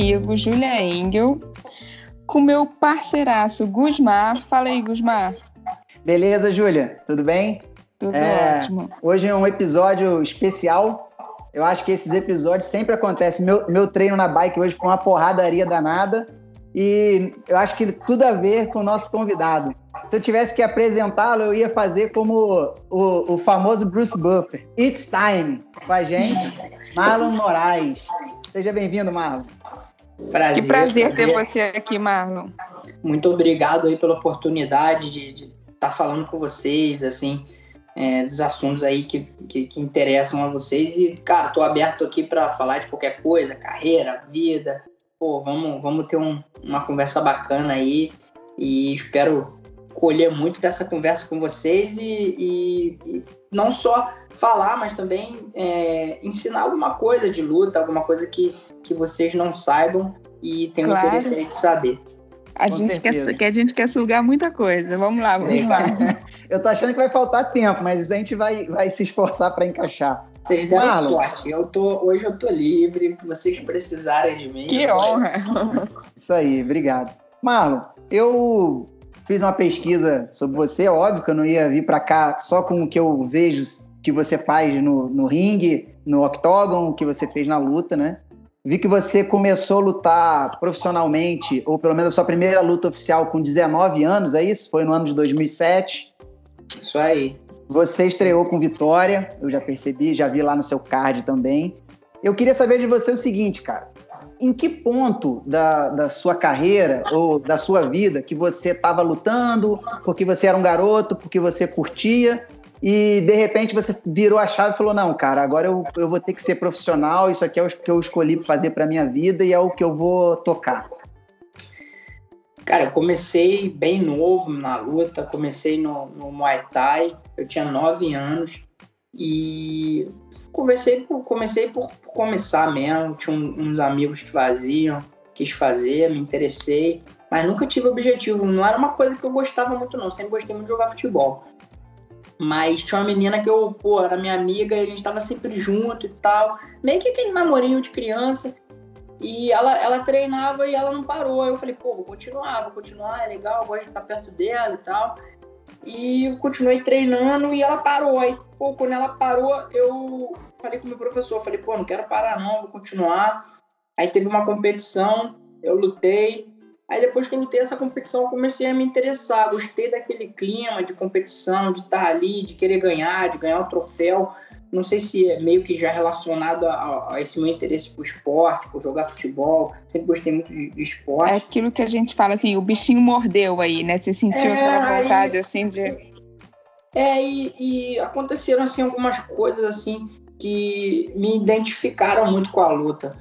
comigo, Julia Engel, com meu parceiraço Gusmar. Fala aí, Gusmar. Beleza, Júlia? Tudo bem? Tudo é, ótimo. Hoje é um episódio especial. Eu acho que esses episódios sempre acontecem. Meu, meu treino na bike hoje foi uma porradaria danada. E eu acho que tudo a ver com o nosso convidado. Se eu tivesse que apresentá-lo, eu ia fazer como o, o famoso Bruce Buffer. It's time com a gente, Marlon Moraes. Seja bem-vindo, Marlon. Prazer, que prazer, prazer ter você aqui, Marlon. Muito obrigado aí pela oportunidade de estar tá falando com vocês, assim, é, dos assuntos aí que, que, que, interessam a vocês. E, cara, tô aberto aqui para falar de qualquer coisa, carreira, vida, pô, vamos, vamos ter um, uma conversa bacana aí e espero colher muito dessa conversa com vocês e, e, e não só falar, mas também é, ensinar alguma coisa de luta, alguma coisa que, que vocês não saibam e tenham claro. interesse aí de saber. A gente, quer, que a gente quer sugar muita coisa. Vamos lá, vamos lá. eu tô achando que vai faltar tempo, mas a gente vai, vai se esforçar para encaixar. Vocês deram Marlon. sorte. Eu tô, hoje eu tô livre, vocês precisarem de mim. Que honra! Isso aí, obrigado. Marlon, eu fiz uma pesquisa sobre você, óbvio que eu não ia vir para cá só com o que eu vejo que você faz no, no ringue, no octógono, que você fez na luta, né? Vi que você começou a lutar profissionalmente, ou pelo menos a sua primeira luta oficial com 19 anos, é isso? Foi no ano de 2007. Isso aí. Você estreou com vitória, eu já percebi, já vi lá no seu card também. Eu queria saber de você o seguinte, cara. Em que ponto da, da sua carreira ou da sua vida que você estava lutando porque você era um garoto, porque você curtia e de repente você virou a chave e falou: Não, cara, agora eu, eu vou ter que ser profissional, isso aqui é o que eu escolhi fazer para minha vida e é o que eu vou tocar? Cara, eu comecei bem novo na luta, comecei no, no Muay Thai, eu tinha nove anos e comecei por, comecei por, começar mesmo. Tinha uns amigos que faziam, quis fazer, me interessei, mas nunca tive objetivo. Não era uma coisa que eu gostava muito, não. Sempre gostei muito de jogar futebol. Mas tinha uma menina que eu, pô, era minha amiga e a gente tava sempre junto e tal. Meio que aquele namorinho de criança. E ela, ela treinava e ela não parou. Eu falei, pô, vou continuar, vou continuar, é legal, gosto de estar perto dela e tal. E eu continuei treinando e ela parou. Aí, pô, quando ela parou, eu falei com o meu professor, falei, pô, não quero parar não, vou continuar. Aí teve uma competição, eu lutei. Aí depois que eu lutei essa competição, eu comecei a me interessar. Gostei daquele clima de competição, de estar ali, de querer ganhar, de ganhar o troféu não sei se é meio que já relacionado a, a esse meu interesse por esporte, por jogar futebol. Sempre gostei muito de, de, esporte. É aquilo que a gente fala assim, o bichinho mordeu aí, né? Você sentiu é, aquela vontade aí, assim de. É, e, e, aconteceram assim algumas coisas assim que me identificaram muito com a luta.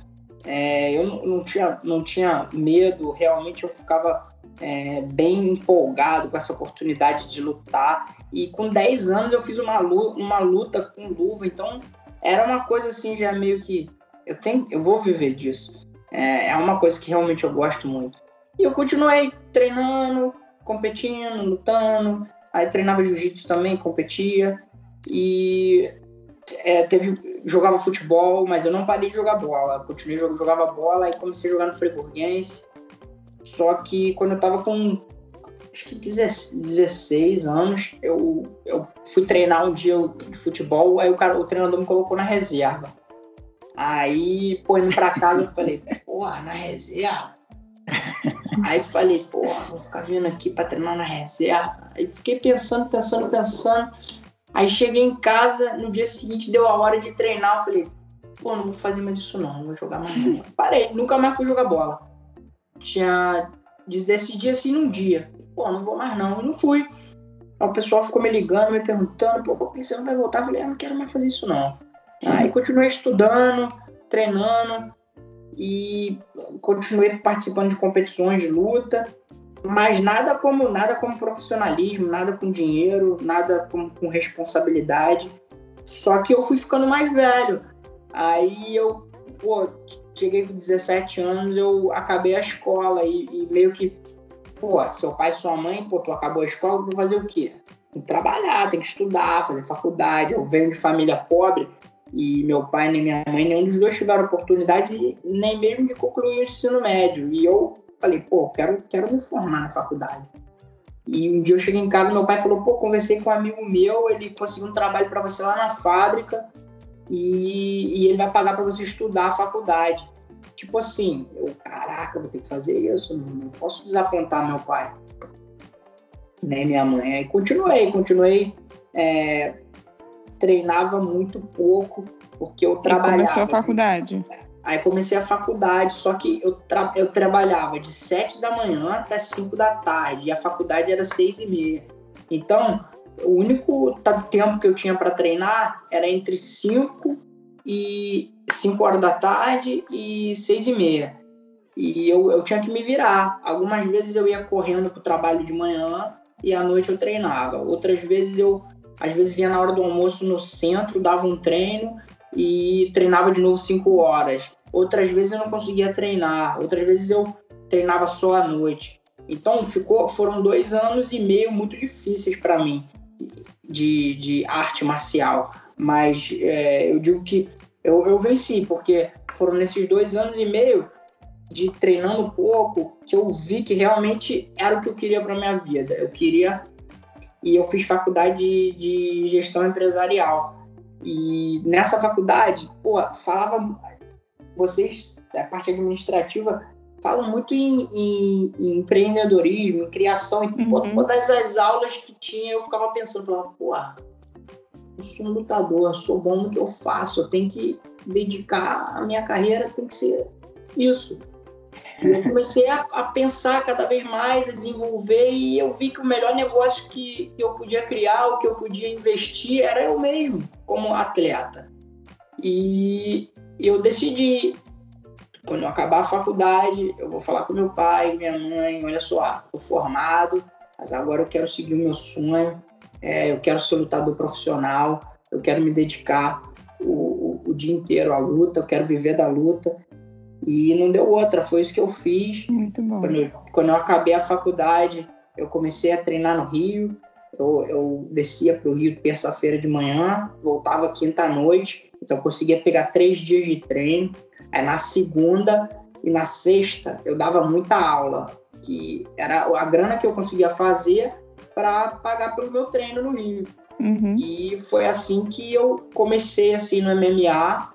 É, eu não, tinha, não tinha medo, realmente eu ficava é, bem empolgado com essa oportunidade de lutar. E com 10 anos eu fiz uma luta, uma luta com luva, então era uma coisa assim, já meio que eu tenho, eu vou viver disso. É, é uma coisa que realmente eu gosto muito. E eu continuei treinando, competindo, lutando. Aí treinava jiu-jitsu também, competia. E é, teve, jogava futebol, mas eu não parei de jogar bola. Continuei jogava bola e comecei a jogar no Friburguense. Só que quando eu tava com acho que 16 anos, eu, eu fui treinar um dia de futebol, aí o, cara, o treinador me colocou na reserva. Aí, pô, indo pra casa, eu falei, porra, na reserva? Aí falei, porra, vou ficar vindo aqui pra treinar na reserva. Aí fiquei pensando, pensando, pensando. Aí cheguei em casa, no dia seguinte deu a hora de treinar, eu falei, pô, não vou fazer mais isso não, não vou jogar mais. Parei, nunca mais fui jogar bola. Tinha. Decidi assim num dia pô, não vou mais não. E não fui. o pessoal ficou me ligando, me perguntando, pô, por que você não vai voltar? Eu falei, ah, não quero mais fazer isso não. Aí continuei estudando, treinando e continuei participando de competições de luta, mas nada como nada como profissionalismo, nada com dinheiro, nada com, com responsabilidade. Só que eu fui ficando mais velho. Aí eu, pô, cheguei com 17 anos, eu acabei a escola e, e meio que pô, seu pai sua mãe, pô, tu acabou a escola, vou fazer o quê? Tem que trabalhar, tem que estudar, fazer faculdade. Eu venho de família pobre, E meu pai nem minha mãe, nenhum dos dois tiveram oportunidade nem mesmo de concluir o ensino médio. E eu falei, pô, quero, quero me formar na faculdade. E um dia eu cheguei em casa, meu pai falou, pô, conversei com um amigo meu, ele conseguiu um trabalho para você lá na fábrica e, e ele vai pagar para você estudar a faculdade. Tipo assim, eu, caraca, vou ter que fazer isso, não posso desapontar meu pai, nem minha mãe. Aí continuei, continuei, é, treinava muito pouco, porque eu trabalhava. E começou a faculdade? Aí comecei a faculdade, só que eu, tra eu trabalhava de 7 da manhã até 5 da tarde, e a faculdade era 6 e meia. Então, o único tempo que eu tinha para treinar era entre 5 e 5 horas da tarde e 6 e meia. E eu, eu tinha que me virar. Algumas vezes eu ia correndo para o trabalho de manhã e à noite eu treinava. Outras vezes eu, às vezes, vinha na hora do almoço no centro, dava um treino e treinava de novo 5 horas. Outras vezes eu não conseguia treinar, outras vezes eu treinava só à noite. Então ficou, foram dois anos e meio muito difíceis para mim de, de arte marcial. Mas é, eu digo que eu, eu venci, porque foram nesses dois anos e meio de treinando pouco que eu vi que realmente era o que eu queria para minha vida. Eu queria e eu fiz faculdade de, de gestão empresarial. E nessa faculdade, pô, falava vocês, a parte administrativa, falam muito em, em, em empreendedorismo, em criação, e uhum. todas as aulas que tinha, eu ficava pensando, falava, pô, eu sou um lutador, eu sou bom no que eu faço, eu tenho que dedicar a minha carreira, tem que ser isso. Eu comecei a, a, pensar cada vez mais, a desenvolver, e eu vi que o melhor negócio que, que eu podia criar, o que eu podia investir, era eu mesmo, como atleta. E eu decidi, quando eu acabar a faculdade, eu vou falar com meu pai, minha mãe, olha só, estou formado, mas agora eu quero seguir o meu sonho, é, eu quero ser lutador profissional, eu quero me dedicar o, o, o dia inteiro à luta, eu quero viver da luta. E não deu outra, foi isso que eu fiz. Muito bom. Quando eu, quando eu acabei a faculdade, eu comecei a treinar no Rio. Eu, eu descia para o Rio terça-feira de manhã, voltava quinta-noite. Então eu conseguia pegar três dias de treino. Aí na segunda e na sexta eu dava muita aula, que era a grana que eu conseguia fazer para pagar pelo meu treino no Rio. Uhum. E foi assim que eu comecei assim no MMA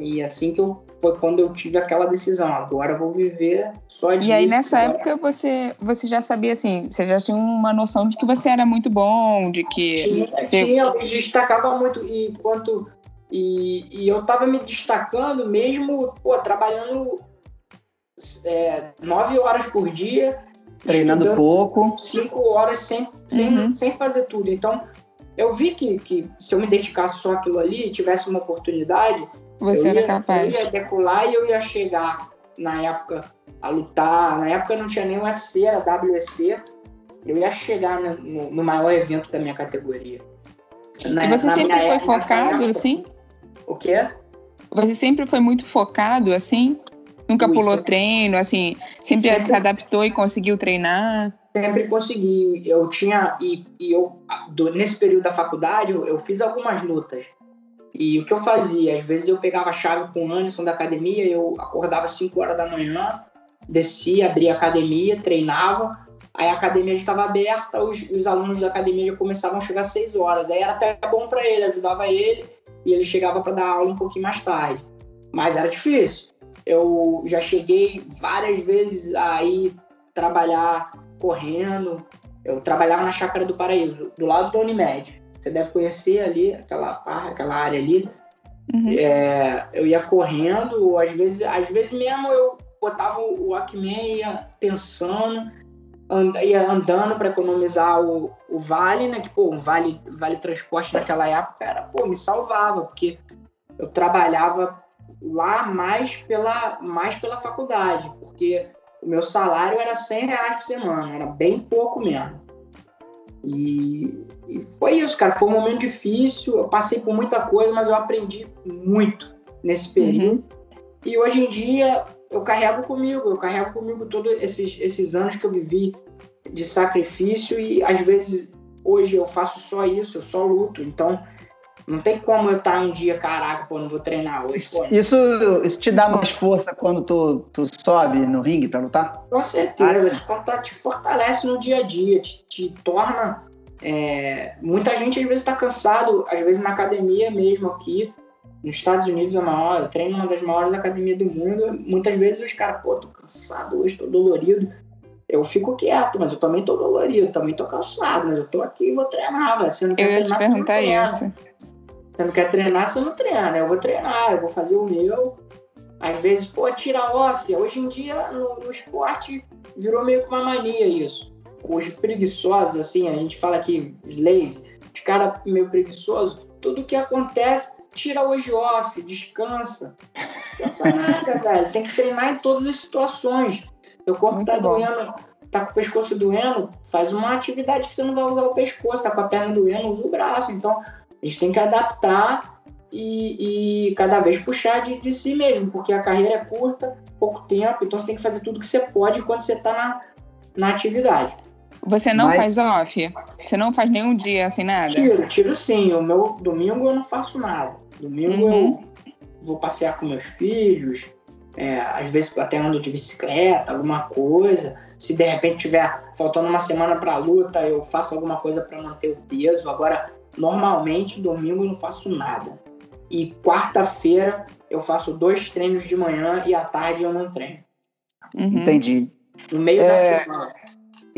e assim que eu foi quando eu tive aquela decisão, agora eu vou viver só disso. E aí nessa agora... época você, você já sabia assim, você já tinha uma noção de que você era muito bom, de que... Tinha, você... tinha eu me destacava muito, e enquanto... E, e eu tava me destacando mesmo, pô, trabalhando é, nove horas por dia. Treinando pouco. Cinco horas sem, sem, uhum. sem fazer tudo. Então, eu vi que, que se eu me dedicasse só aquilo ali, tivesse uma oportunidade, você eu era ia, capaz. Eu ia decolar e eu ia chegar na época a lutar. Na época não tinha nem UFC, era WEC. Eu ia chegar no, no maior evento da minha categoria. Na, e você sempre foi focado, época, assim? O quê? Você sempre foi muito focado, assim? Nunca Ui, pulou sempre... treino, assim? Sempre, sempre, se adaptou e conseguiu treinar? Sempre consegui. Eu tinha... E, e eu, nesse período da faculdade, eu, eu fiz algumas lutas. E o que eu fazia? Às vezes eu pegava a chave com o Anderson da academia, eu acordava às 5 horas da manhã, descia, abria a academia, treinava. Aí a academia já estava aberta, os, os, alunos da academia já começavam a chegar às 6 horas. Aí era até bom para ele, ajudava ele e ele chegava para dar aula um pouquinho mais tarde. Mas era difícil. Eu já cheguei várias vezes aí trabalhar correndo. Eu trabalhava na Chácara do Paraíso, do lado do Unimed. Você deve conhecer ali aquela, aquela área ali. Uhum. É, eu ia correndo, às vezes, às vezes mesmo eu botava o Walkman e ia pensando, and, ia andando para economizar o, o vale, né? Que, pô, o vale, vale transporte naquela época era, pô, me salvava, porque eu trabalhava lá mais pela, mais pela faculdade, porque o meu salário era 100 reais por semana, era bem pouco mesmo. E, e, foi isso, cara. Foi um momento difícil. Eu passei por muita coisa, mas eu aprendi muito nesse período. Uhum. E hoje em dia eu carrego comigo, eu carrego comigo todos esses, esses anos que eu vivi de sacrifício e às vezes hoje eu faço só isso, eu só luto. Então Não tem como eu estar um dia, caraca, pô, não vou treinar hoje. Pô. Isso, isso te dá mais força quando tu, tu sobe no ringue pra lutar? Com certeza, te, fortalece, te fortalece no dia a dia, te, te torna. É, muita gente às vezes está cansado, às vezes na academia mesmo aqui, nos Estados Unidos é maior, eu treino uma das maiores academias do mundo. Muitas vezes os caras, pô, tô cansado hoje, tô dolorido. Eu fico quieto, mas eu também tô dolorido, também tô cansado, mas eu tô aqui e vou treinar, velho. Você não quer eu ia treinar, te perguntar isso. Você não quer treinar, você não treina. Eu vou treinar, eu vou fazer o meu. Às vezes, pô, tira off. Hoje em dia, no, no esporte, virou meio que uma mania isso. Os preguiçosos, assim, a gente fala aqui, os lazy, os caras meio preguiçosos, tudo que acontece, tira hoje off, descansa. Descansa nada, velho. Tem que treinar em todas as situações. Seu corpo Muito tá bom. doendo, tá com o pescoço doendo, faz uma atividade que você não vai usar o pescoço, tá com a perna doendo, usa o braço. Então, a gente tem que adaptar e, e cada vez puxar de, de, si mesmo, porque a carreira é curta, pouco tempo, então você tem que fazer tudo que você pode quando você está na, na atividade. Você não Mas... faz off? Você não faz nenhum dia sem nada? Tiro, tiro sim. O meu domingo eu não faço nada. Domingo uhum. eu vou passear com meus filhos, é, às vezes até ando de bicicleta, alguma coisa. Se de repente tiver faltando uma semana para a luta, eu faço alguma coisa para manter o peso. Agora, Normalmente, domingo eu não faço nada. E quarta-feira eu faço dois treinos de manhã e à tarde eu não treino. Uhum. Entendi. No meio é... da semana.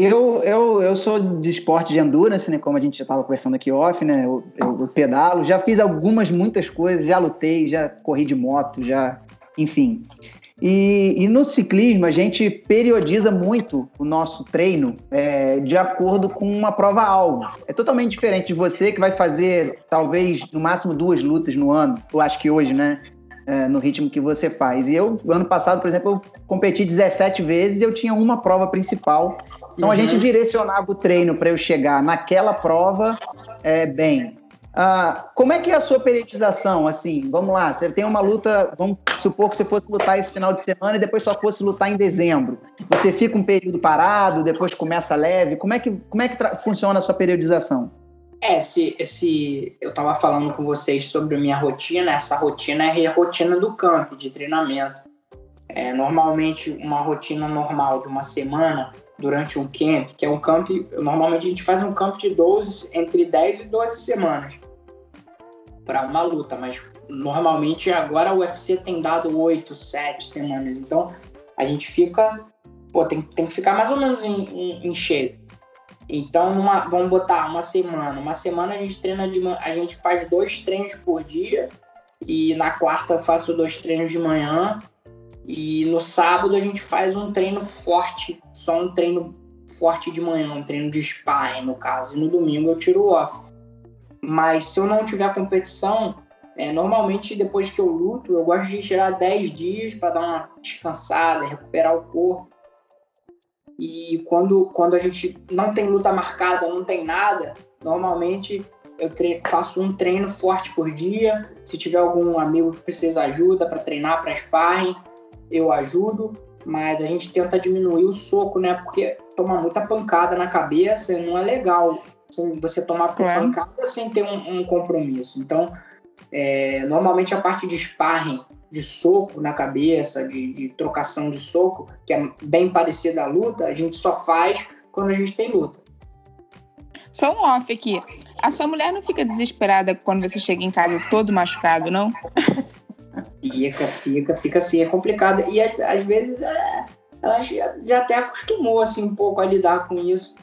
Eu, eu, eu sou de esporte de endurance, né? Como a gente já estava conversando aqui off, né? Eu, eu, eu, pedalo, já fiz algumas, muitas coisas, já lutei, já corri de moto, já. Enfim. E, e, no ciclismo, a gente periodiza muito o nosso treino é, de acordo com uma prova-alvo. É totalmente diferente de você que vai fazer, talvez, no máximo duas lutas no ano. Eu acho que hoje, né? É, no ritmo que você faz. E eu, ano passado, por exemplo, eu competi 17 vezes e eu tinha uma prova principal. Então uhum. a gente direcionava o treino para eu chegar naquela prova é, bem. Ah, como é que é a sua periodização? Assim, vamos lá, você tem uma luta, vamos supor que você fosse lutar esse final de semana e depois só fosse lutar em dezembro. Você fica um período parado, depois começa leve. Como é que, como é que funciona a sua periodização? É, se, se eu estava falando com vocês sobre a minha rotina, essa rotina é a rotina do camp, de treinamento. É, normalmente, uma rotina normal de uma semana, durante um camp, que é um camp, normalmente a gente faz um camp de 12, entre 10 e 12 semanas para uma luta, mas normalmente agora o UFC tem dado 8, 7 semanas, então a gente fica, pô, tem, tem que ficar mais ou menos em, em, em cheio. Então, numa, vamos botar uma semana. Uma semana a gente treina de a gente faz dois treinos por dia e na quarta eu faço dois treinos de manhã e no sábado a gente faz um treino forte, só um treino forte de manhã, um treino de sparring no caso. E no domingo eu tiro off. Mas se eu não tiver competição, é, normalmente depois que eu luto, eu gosto de tirar 10 dias para dar uma descansada, recuperar o corpo. E quando, quando a gente não tem luta marcada, não tem nada, normalmente eu faço um treino forte por dia. Se tiver algum amigo que precisa ajuda para treinar, para sparring, eu ajudo, mas a gente tenta diminuir o soco, né? Porque tomar muita pancada na cabeça não é legal. Você tomar pancada sem ter um, um compromisso. Então, é, normalmente a parte de sparring, de soco na cabeça, de, de, trocação de soco, que é bem parecida à luta, a gente só faz quando a gente tem luta. Só um off aqui. A sua mulher não fica desesperada quando você chega em casa todo machucado, não? Fica, fica, fica assim, é complicado. E às vezes é, ela já, já até acostumou assim, um pouco a lidar com isso.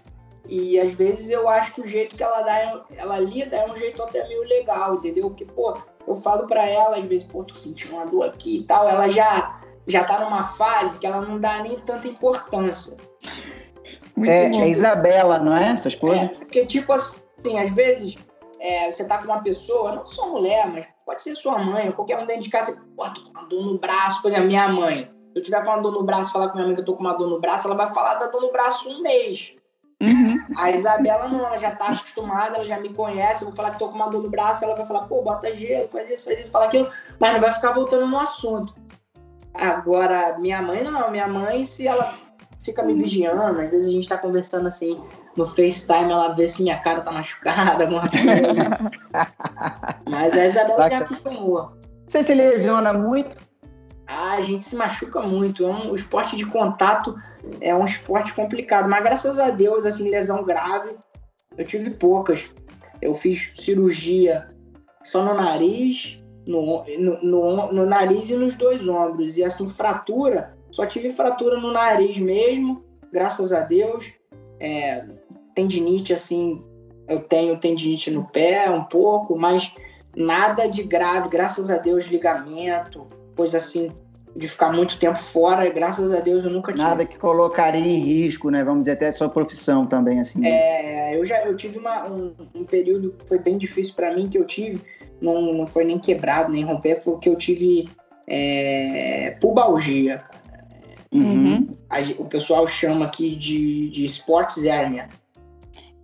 E às vezes eu acho que o jeito que ela dá, ela lida é um jeito até meio legal, entendeu? Porque, pô, eu falo pra ela, às vezes, pô, tô sentindo uma dor aqui e tal, ela já, já tá numa fase que ela não dá nem tanta importância. É, é Isabela, não é? Essa esposa? É, porque, tipo assim, às vezes é, você tá com uma pessoa, não só mulher, mas pode ser sua mãe, ou qualquer um dentro de casa, pô, tô com uma dor no braço, por exemplo, minha mãe. Se eu tiver com uma dor no braço, falar com minha mãe que eu tô com uma dor no braço, ela vai falar da dor no braço um mês. Uhum. A Isabela não, ela já tá acostumada, ela já me conhece, eu vou falar que tô com uma dor no braço, ela vai falar, pô, bota gelo, faz isso, faz isso, fala aquilo, mas não vai ficar voltando no assunto. Agora, minha mãe não, minha mãe, se ela fica me vigiando. Às vezes a gente tá conversando assim no FaceTime, ela vê se minha cara tá machucada, alguma coisa. Mas a Isabela já acostumou. Você se lesiona muito? Ah, a gente se machuca muito. É um, o esporte de contato é um esporte complicado. Mas graças a Deus, assim, lesão grave, eu tive poucas. Eu fiz cirurgia só no nariz, no, no, no, no nariz e nos dois ombros. E assim, fratura, só tive fratura no nariz mesmo, graças a Deus. É, tendinite, assim, eu tenho tendinite no pé um pouco, mas nada de grave, graças a Deus, ligamento, coisa assim, de ficar muito tempo fora, graças a Deus eu nunca tive. Nada que colocaria em risco, né? Vamos dizer, até a sua profissão também, assim. É, eu já eu tive uma, um, um período que foi bem difícil para mim, que eu tive, não, não foi nem quebrado, nem romper, foi que eu tive é, pubalgia. Uhum. o pessoal chama aqui de, de sports hernia.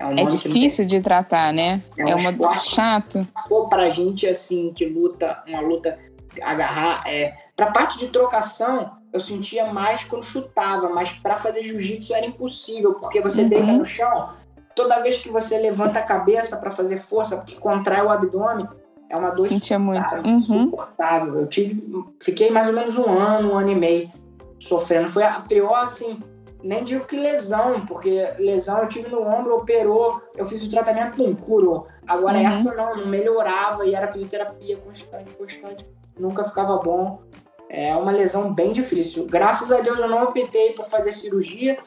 É, um é difícil de tratar, né? É, um é uma esporte, chato. Pô, pra gente, assim, que luta, uma luta agarrar, é, pra parte de trocação, eu sentia mais quando chutava, mas para fazer jiu-jitsu era impossível, porque você uhum. deita no chão, toda vez que você levanta a cabeça para fazer força, porque contrai o abdômen, é uma dor Sentia muito. Uhum. insuportável. Eu tive, fiquei mais ou menos um ano, um ano e meio sofrendo. Foi a pior, assim, nem digo que lesão, porque lesão eu tive no ombro, operou, eu fiz o tratamento, não curou. Agora uhum. essa não, não melhorava e era fisioterapia constante, constante, nunca ficava bom. É uma lesão bem difícil. Graças a Deus eu não optei por fazer cirurgia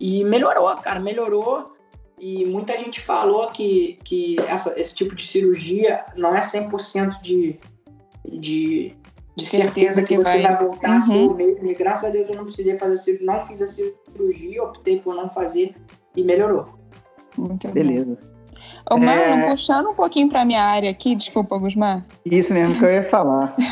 e melhorou, cara, melhorou. E muita gente falou que, que essa, esse tipo de cirurgia não é 100% de, de, de certeza que, que você vai, vai voltar uhum. a ser o mesmo. E graças a Deus eu não precisei fazer cirurgia, não fiz a cirurgia, optei por não fazer e melhorou. Muito Beleza. Ô, Mano, é... puxando um pouquinho para minha área aqui, desculpa, Gusmar. Isso mesmo que eu ia falar.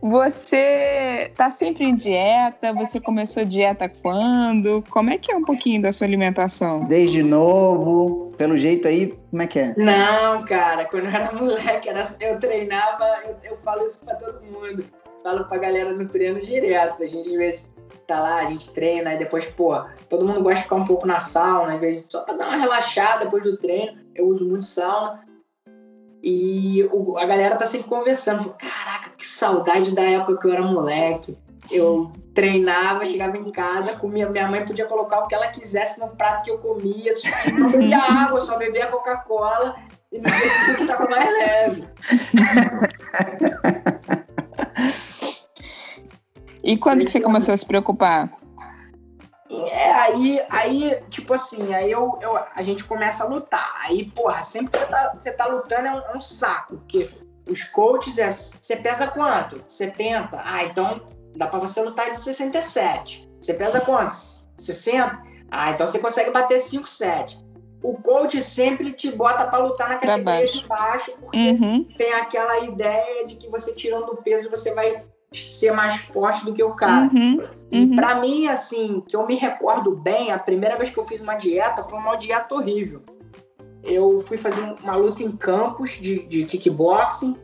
Você tá sempre em dieta? Você começou dieta quando? Como é que é um pouquinho da sua alimentação? Desde novo, pelo jeito aí, como é que é? Não, cara, quando eu era moleque, era, eu treinava, eu, eu falo isso pra todo mundo. Falo pra galera no treino direto. A gente às vezes tá lá, a gente treina, e depois, pô, todo mundo gosta de ficar um pouco na sauna, às vezes só pra dar uma relaxada depois do treino. Eu uso muito sauna. E o, a galera tá sempre conversando. Caraca, que saudade da época que eu era moleque. Eu treinava, chegava em casa, comia. Minha mãe podia colocar o que ela quisesse no prato que eu comia. Não bebia água, só bebia Coca-Cola. E no dia seguinte estava mais leve. E quando que você começou a se preocupar? É, aí, aí, tipo assim, aí eu, eu, a gente começa a lutar. Aí, porra, sempre que você tá, você tá lutando é um, é um saco, porque os coaches é. Você pesa quanto? 70? Ah, então dá pra você lutar de 67. Você pesa quanto? 60? Ah, então você consegue bater 5, 7. O coach sempre te bota para lutar na categoria baixo. de baixo, porque uhum. tem aquela ideia de que você tirando o peso você vai ser mais forte do que o cara. Uhum, e uhum. para mim, assim, que eu me recordo bem, a primeira vez que eu fiz uma dieta foi uma dieta horrível. Eu fui fazer uma luta em campos de, de kickboxing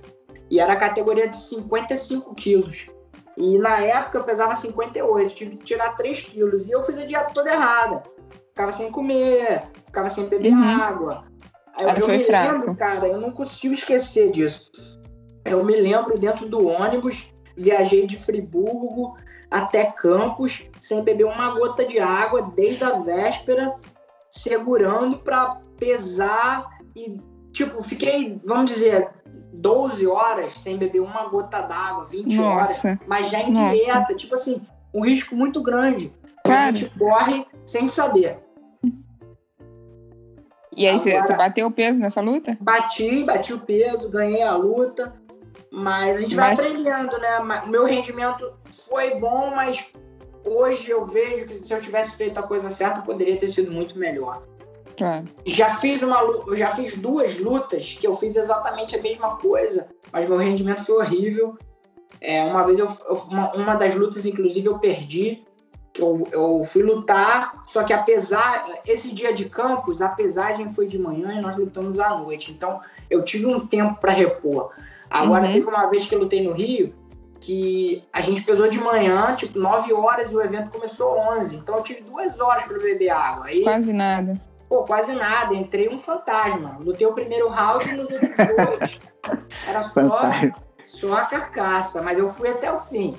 e era a categoria de 55 quilos. E na época eu pesava 58, tive que tirar 3 quilos. E eu fiz a dieta toda errada. Ficava sem comer, ficava sem beber uhum. água. Aí eu, eu me fraco. lembro, cara, eu não consigo esquecer disso. Eu me lembro dentro do ônibus, viajei de Friburgo até Campos sem beber uma gota de água desde a véspera, segurando para pesar e tipo, fiquei, vamos dizer, 12 horas sem beber uma gota d'água, 20 Nossa. horas, mas já em Nossa. dieta, tipo assim, um risco muito grande. A gente corre sem saber. E aí, Agora, você bateu o peso nessa luta? Bati, bati o peso, ganhei a luta. Mas a gente vai mas... aprendendo, né? O meu rendimento foi bom, mas hoje eu vejo que se eu tivesse feito a coisa certa, poderia ter sido muito melhor. É. Já fiz uma já fiz duas lutas que eu fiz exatamente a mesma coisa, mas meu rendimento foi horrível. É, uma vez eu, eu uma, uma, das lutas, inclusive, eu perdi. Eu, eu fui lutar, só que apesar esse dia de campos, a pesagem foi de manhã e nós lutamos à noite. Então eu tive um tempo para repor. Agora, uhum. teve uma vez que eu lutei no Rio, que a gente pesou de manhã, tipo, 9 horas e o evento começou 11. Então eu tive duas horas para beber água. Aí, quase nada. Pô, quase nada. Entrei um fantasma. Lutei o primeiro round e nos outros dois. Era só, só a carcaça, mas eu fui até o fim.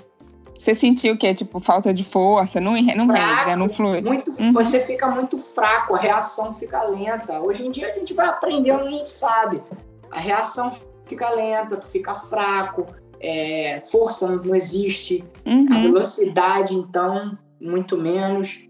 Você sentiu que é tipo falta de força, não, não fraco, não flui? Muito, uhum. Você fica muito fraco, a reação fica lenta. Hoje em dia a gente vai aprendendo, a gente sabe. A reação fica lenta, tu fica fraco, é, força não existe, uhum. a velocidade, então, muito menos.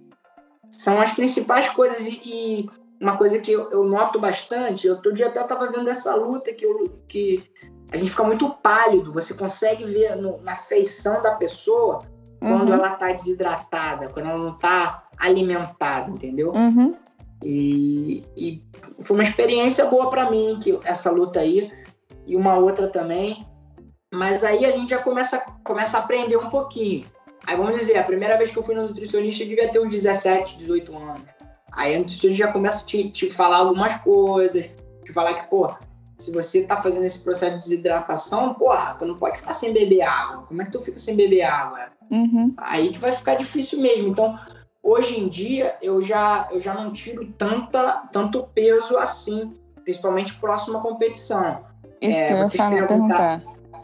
São as principais coisas e, e uma coisa que eu, eu, noto bastante, outro dia até estava vendo essa luta que, eu, que a gente fica muito pálido, você consegue ver no, na feição da pessoa quando uhum. ela está desidratada, quando ela não está alimentada, entendeu? Uhum. E, e, foi uma experiência boa para mim que essa luta aí e uma outra também. Mas aí a gente já começa, começa a aprender um pouquinho. Aí vamos dizer, a primeira vez que eu fui no nutricionista eu devia ter uns 17, 18 anos. Aí a nutricionista já começa a te, te falar algumas coisas, te falar que, pô, se você tá fazendo esse processo de desidratação, porra, tu não pode ficar sem beber água. Como é que tu fica sem beber água? Uhum. Aí que vai ficar difícil mesmo. Então, hoje em dia, eu já, eu já não tiro tanta, tanto peso assim, principalmente próximo à competição. Isso é, que eu ia falar, perguntar.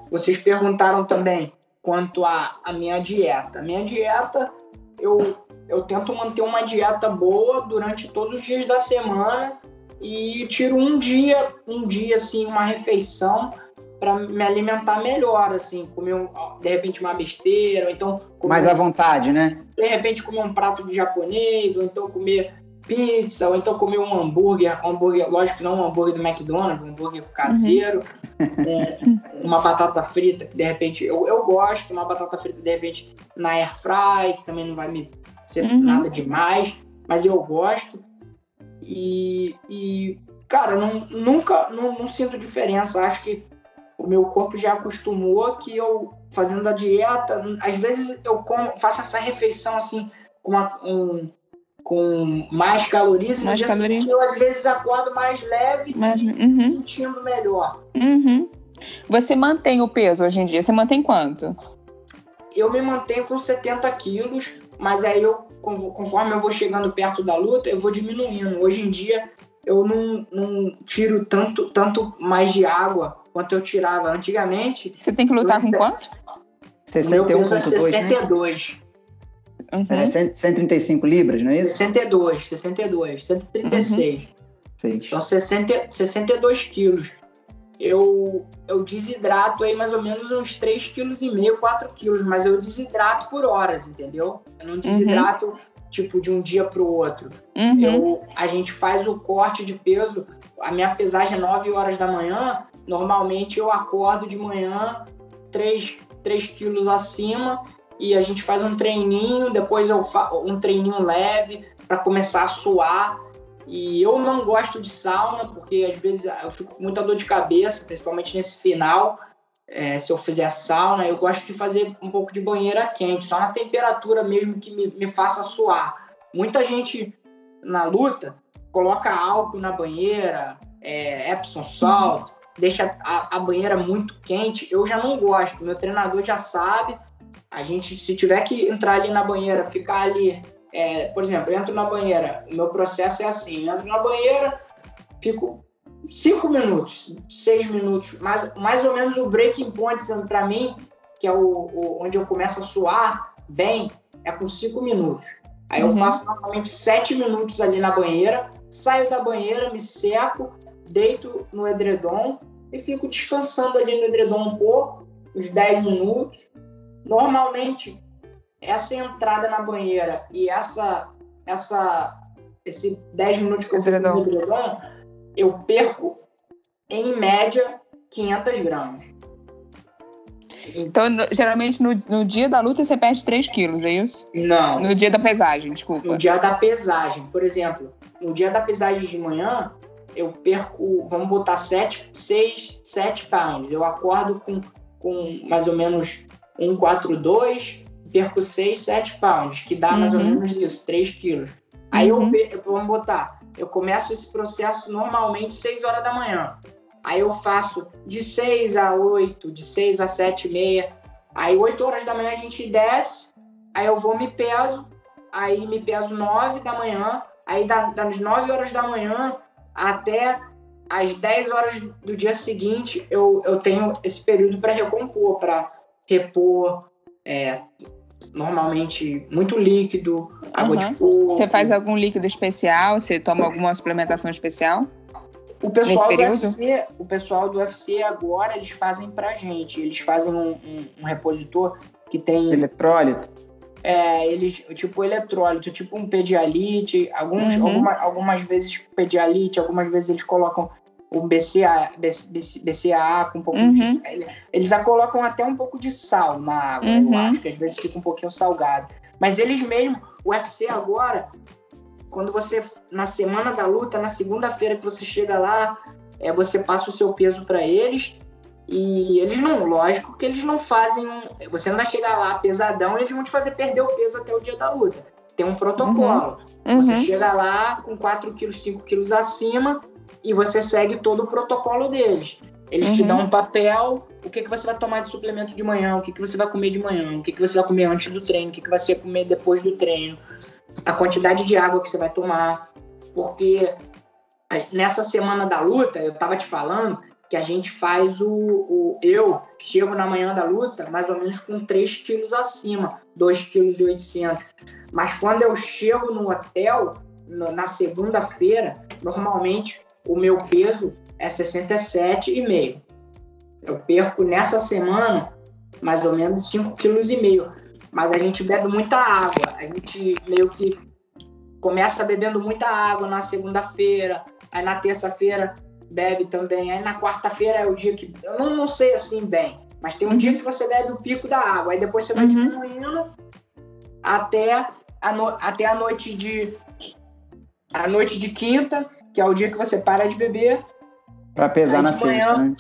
Vocês perguntaram também quanto à a, a minha dieta. A minha dieta, eu, eu tento manter uma dieta boa durante todos os dias da semana e tiro um dia, um dia assim, uma refeição para me alimentar melhor, assim, comer um, de repente uma besteira, ou então mais à vontade, né? De repente comer um prato de japonês, ou então comer pizza, ou então comer um hambúrguer, um hambúrguer, lógico que não um hambúrguer do McDonald's, um hambúrguer caseiro, uhum. uma batata frita, que de repente eu, eu gosto, uma batata frita de repente na air fry, que também não vai me ser uhum. nada demais, mas eu gosto. E, e cara, não, nunca, não, não sinto diferença. Acho que o meu corpo já acostumou que eu fazendo a dieta, às vezes eu como, faço essa refeição assim com, uma, um, com mais calorias mais e no calorias. eu às vezes acordo mais leve mais, e uhum. sentindo melhor. Uhum. Você mantém o peso hoje em dia? Você mantém quanto? Eu me mantenho com 70 quilos, mas aí eu conforme eu vou chegando perto da luta, eu vou diminuindo. Hoje em dia, eu não, não tiro tanto, tanto mais de água quanto eu tirava antigamente. Você tem que lutar com quanto? 61, meu peso é 62. Né? Uhum. É 135 libras, não é isso? 62, 62, 136. Uhum. Então, 60, 62 quilos eu, eu desidrato aí mais ou menos uns 3,5 kg, 4 kg, mas eu desidrato por horas, entendeu? Eu não desidrato uhum. tipo de um dia para o outro. Uhum. Eu, a gente faz o corte de peso, a minha pesagem é 9 horas da manhã, normalmente eu acordo de manhã 3, 3 quilos acima e a gente faz um treininho, depois eu um treininho leve para começar a suar e eu não gosto de sauna, porque às vezes eu fico com muita dor de cabeça, principalmente nesse final. É, se eu fizer sauna, eu gosto de fazer um pouco de banheira quente, só na temperatura mesmo que me, me faça suar. Muita gente na luta coloca álcool na banheira, é, Epsom Salt, deixa a, a, banheira muito quente. Eu já não gosto, meu treinador já sabe. A gente, se tiver que entrar ali na banheira, ficar ali é, por exemplo, eu entro na banheira, o meu processo é assim: eu entro na banheira, fico cinco minutos, seis minutos, mais, mais ou menos o breaking point para mim, que é o, o, onde eu começo a suar bem, é com cinco minutos. Aí uhum. eu faço normalmente sete minutos ali na banheira, saio da banheira, me seco, deito no edredom e fico descansando ali no edredom um pouco, uns 10 minutos. Normalmente, essa entrada na banheira e essa, essa esse 10 minutos que eu fico no edredom, eu perco, em média, 500 gramas. Então, geralmente, no, no dia da luta, você perde 3 quilos, é isso? Não. No dia da pesagem, desculpa. No dia da pesagem. Por exemplo, no dia da pesagem de manhã, eu perco, vamos botar 7, 6, 7 pounds. Eu acordo com, com mais ou menos 142, perco 6, 7 pounds, que dá uhum. mais ou uhum. menos isso, 3 quilos. Aí uhum. eu, vamos botar, eu começo esse processo normalmente 6 horas da manhã. Aí eu faço de 6 a 8, de 6 a 7 e meia. Aí 8 horas da manhã a gente desce, aí eu vou me peso, aí me peso 9 da manhã, aí das 9 horas da manhã até às 10 horas do dia seguinte eu, eu tenho esse período para recompor, para repor é, normalmente muito líquido, água uhum. de coco. Você faz algum líquido especial? Você toma alguma suplementação especial? O pessoal, do UFC, o pessoal do UFC agora, eles fazem pra gente. Eles fazem um, um, um repositor que tem... Eletrólito. É, eles, tipo eletrólito, tipo um pedialite, alguns, uhum. alguma, algumas vezes pedialite, algumas vezes eles colocam o BCA, BCAA com um pouco uhum. de. Eles a colocam até um pouco de sal na água, uhum. eu acho que às vezes fica um pouquinho salgado. Mas eles mesmo, o UFC agora, quando você, na semana da luta, na segunda-feira que você chega lá, é, você passa o seu peso para eles. E eles não, lógico que eles não fazem. Você não vai chegar lá pesadão e eles vão te fazer perder o peso até o dia da luta. Tem um protocolo. Uhum. Você uhum. chega lá com 4 quilos, 5 quilos acima e você segue todo o protocolo deles. Eles uhum. te dão um papel, o que, que você vai tomar de suplemento de manhã, o que, que você vai comer de manhã, o que, que você vai comer antes do treino, o que, que você vai comer depois do treino, a quantidade de água que você vai tomar. Porque nessa semana da luta, eu tava te falando que a gente faz o. o eu chego na manhã da luta mais ou menos com 3 quilos acima, 2,8 kg. Mas quando eu chego no hotel, no, na segunda-feira, normalmente o meu peso é 67,5. Eu perco nessa semana mais ou menos 5,5 kg. Mas a gente bebe muita água. A gente meio que começa bebendo muita água na segunda-feira. Aí na terça-feira bebe também. Aí na quarta-feira é o dia que. Eu não, não sei assim bem. Mas tem um uhum. dia que você bebe o pico da água. Aí depois você vai uhum. diminuindo até a, no... até a noite de. A noite de quinta que é o dia que você para de beber. Pra pesar na sexta, né?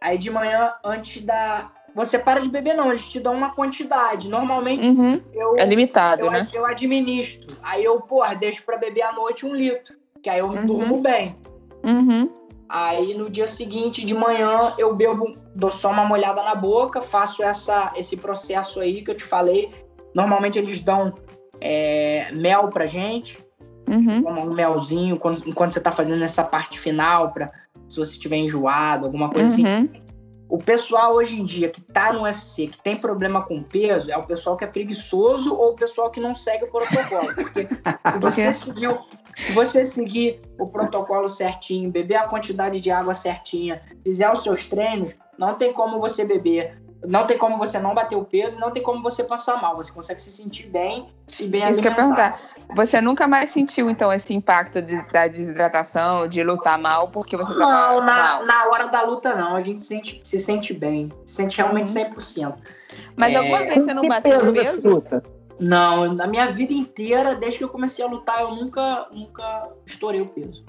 Aí de manhã, antes da. Você para de beber, não, eles te dão uma quantidade. Normalmente uhum. eu. É limitado, eu, né? Eu administro. Aí eu, porra, deixo pra beber à noite um litro. Que aí eu uhum. durmo bem. Uhum. Aí no dia seguinte, de manhã, eu bebo, dou só uma molhada na boca, faço essa, esse processo aí que eu te falei. Normalmente eles dão é, mel pra gente. Uhum. um melzinho quando, enquanto você tá fazendo essa parte final, para se você tiver enjoado, alguma coisa assim. uhum. assim. O pessoal hoje em dia que tá no UFC, que tem problema com peso, é o pessoal que é preguiçoso ou o pessoal que não segue o protocolo. Porque se você seguir, se você seguir o protocolo certinho, beber a quantidade de água certinha, fizer os seus treinos, não tem como você beber não tem como você não bater o peso, não tem como você passar mal. Você consegue se sentir bem e bem Isso que eu perguntar. Você nunca mais sentiu, então, esse impacto de, da desidratação, de lutar mal, porque você não, na, mal? na hora da luta, não. A gente sente, se sente bem. Se sente realmente 100%. Uhum. Mas é... alguma vez você não bateu peso? peso? Luta? Não, na minha vida inteira, desde que eu comecei a lutar, eu nunca, nunca estourei o peso.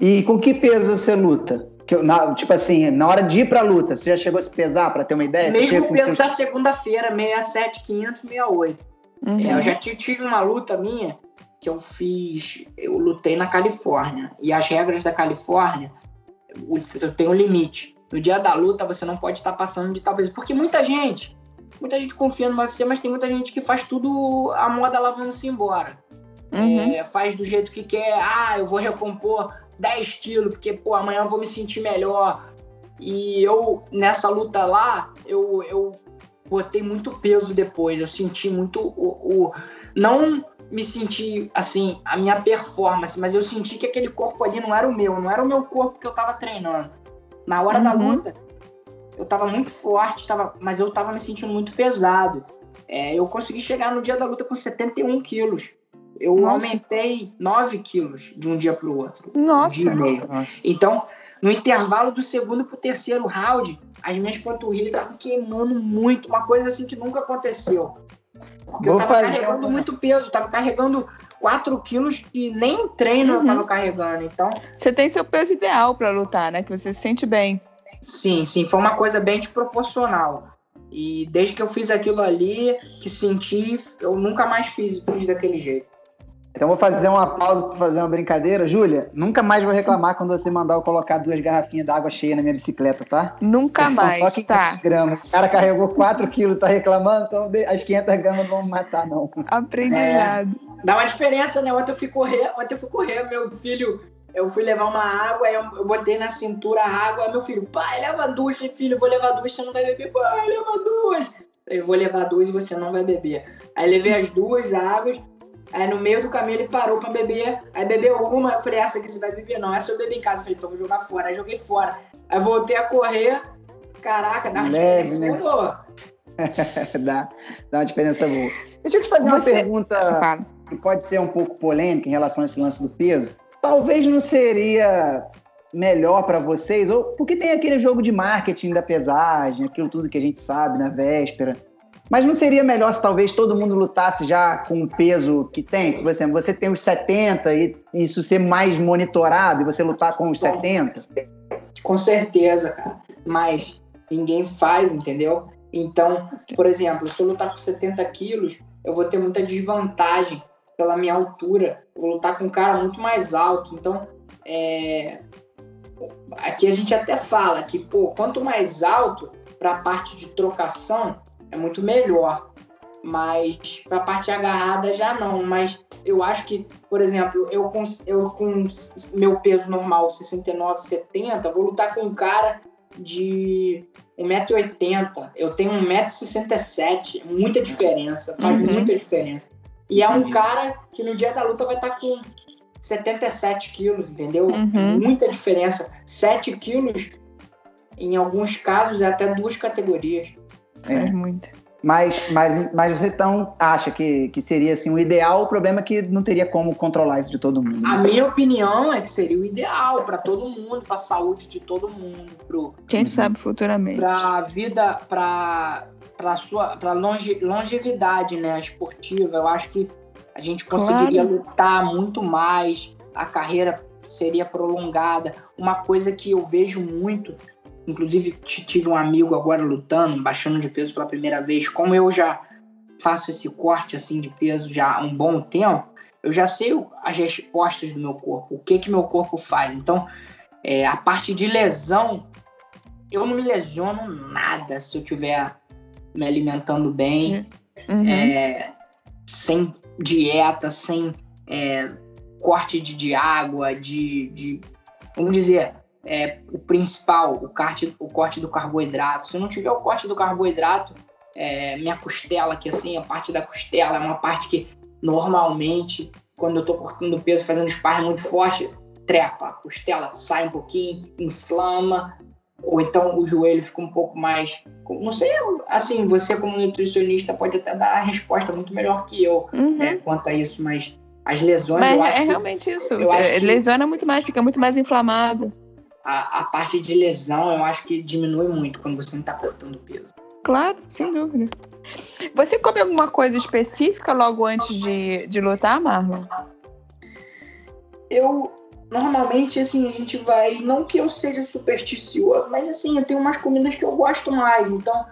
E com que peso você luta? Que, na, tipo assim, na hora de ir pra luta, você já chegou a se pesar, pra ter uma ideia? Mesmo peso seus... da segunda-feira, 67, 568. Uhum. É, eu já tive uma luta minha que eu fiz, eu lutei na Califórnia. E as regras da Califórnia, eu tenho um limite. No dia da luta, você não pode estar passando de tal peso. Porque muita gente, muita gente confia no UFC, mas tem muita gente que faz tudo a moda lavando-se embora. Uhum. É, faz do jeito que quer. Ah, eu vou recompor 10 quilos, porque, pô, amanhã eu vou me sentir melhor. E eu, nessa luta lá, eu, eu botei muito peso depois. Eu senti muito o, o, Não me senti, assim, a minha performance, mas eu senti que aquele corpo ali não era o meu, não era o meu corpo que eu tava treinando. Na hora uhum. da luta, eu tava muito forte, tava, mas eu tava me sentindo muito pesado. É, eu consegui chegar no dia da luta com 71 quilos. Eu Nossa. aumentei 9 quilos de um dia para o outro. Nossa. Um meio. Então, no intervalo do segundo para o terceiro round, as minhas panturrilhas estavam queimando muito. Uma coisa assim que nunca aconteceu. Porque Vou eu tava carregando muito peso, tava carregando 4 quilos que nem treino uhum. eu tava carregando. Então. Você tem seu peso ideal para lutar, né? Que você se sente bem. Sim, sim. Foi uma coisa bem desproporcional. E desde que eu fiz aquilo ali, que senti, eu nunca mais fiz, fiz daquele jeito. Então vou fazer uma pausa para fazer uma brincadeira. Júlia, nunca mais vou reclamar quando você mandar eu colocar duas garrafinhas d'água cheia na minha bicicleta, tá? Nunca mais, só 500 tá. gramas. O cara carregou 4 quilos, tá reclamando, então as 500 gramas não vão me matar, não. Aprendizado. É, dá uma diferença, né? Ontem eu fui correr, ontem eu fui correr, meu filho, eu fui levar uma água, aí eu, eu botei na cintura a água, aí meu filho, pai, leva duas, filho, vou levar duas, você não vai beber, pai, leva duas. Eu vou levar duas e você não vai beber. Aí levei as duas águas, Aí no meio do caminho ele parou pra beber. Aí bebeu uma, eu falei, essa aqui você vai beber? Não, essa eu bebi em casa. Eu falei, então vou jogar fora. Aí joguei fora. Aí voltei a correr. Caraca, dá uma Leve, diferença né? boa. dá, dá uma diferença boa. Deixa eu te fazer uma pergunta que pode ser um pouco polêmica em relação a esse lance do peso. Talvez não seria melhor para vocês, ou porque tem aquele jogo de marketing da pesagem, aquilo tudo que a gente sabe na véspera. Mas não seria melhor se talvez todo mundo lutasse já com o peso que tem? Por exemplo, você tem os 70 e isso ser mais monitorado e você lutar com os Bom, 70? Com certeza, cara. Mas ninguém faz, entendeu? Então, por exemplo, se eu lutar com 70 quilos, eu vou ter muita desvantagem pela minha altura. Eu vou lutar com um cara muito mais alto. Então, é... aqui a gente até fala que, pô, quanto mais alto para a parte de trocação, é muito melhor. Mas para a parte agarrada já não. Mas eu acho que, por exemplo, eu com, eu com meu peso normal, 69, 70, vou lutar com um cara de 1,80m. Eu tenho 1,67m. Muita diferença. Faz uhum. muita diferença. E é um cara que no dia da luta vai estar tá com 77 quilos, entendeu? Uhum. Muita diferença. 7 quilos, em alguns casos, é até duas categorias. É. muito. Mas, mas, mas você então acha que, que seria assim o ideal, o problema é que não teria como controlar isso de todo mundo. Né? A minha opinião é que seria o ideal para todo mundo, para a saúde de todo mundo, pro quem uhum. sabe futuramente. Para a vida, para para sua para longe, longevidade, né, esportiva. Eu acho que a gente conseguiria claro. lutar muito mais, a carreira seria prolongada. Uma coisa que eu vejo muito Inclusive, tive um amigo agora lutando, baixando de peso pela primeira vez. Como eu já faço esse corte assim de peso já há um bom tempo, eu já sei as respostas do meu corpo, o que que meu corpo faz. Então, é, a parte de lesão, eu não me lesiono nada se eu estiver me alimentando bem, uhum. é, sem dieta, sem é, corte de, de água, de, de, vamos dizer, é, o principal, o corte, o corte do carboidrato. Se eu não tiver o corte do carboidrato, é, minha costela, que assim, a parte da costela é uma parte que normalmente, quando eu tô cortando peso, fazendo sparring muito forte, trepa, a costela sai um pouquinho, inflama, ou então o joelho fica um pouco mais. Não sei, assim, você como nutricionista pode até dar a resposta muito melhor que eu uhum. né, quanto a isso, mas as lesões. Mas eu é acho realmente que, isso. Você lesiona muito mais, fica muito mais inflamado a, a parte de lesão eu acho que diminui muito quando você não está cortando peso. Claro, sem dúvida. Você come alguma coisa específica logo antes de, de lutar, Marlon? Eu normalmente assim a gente vai, não que eu seja supersticioso, mas assim eu tenho umas comidas que eu gosto mais. Então,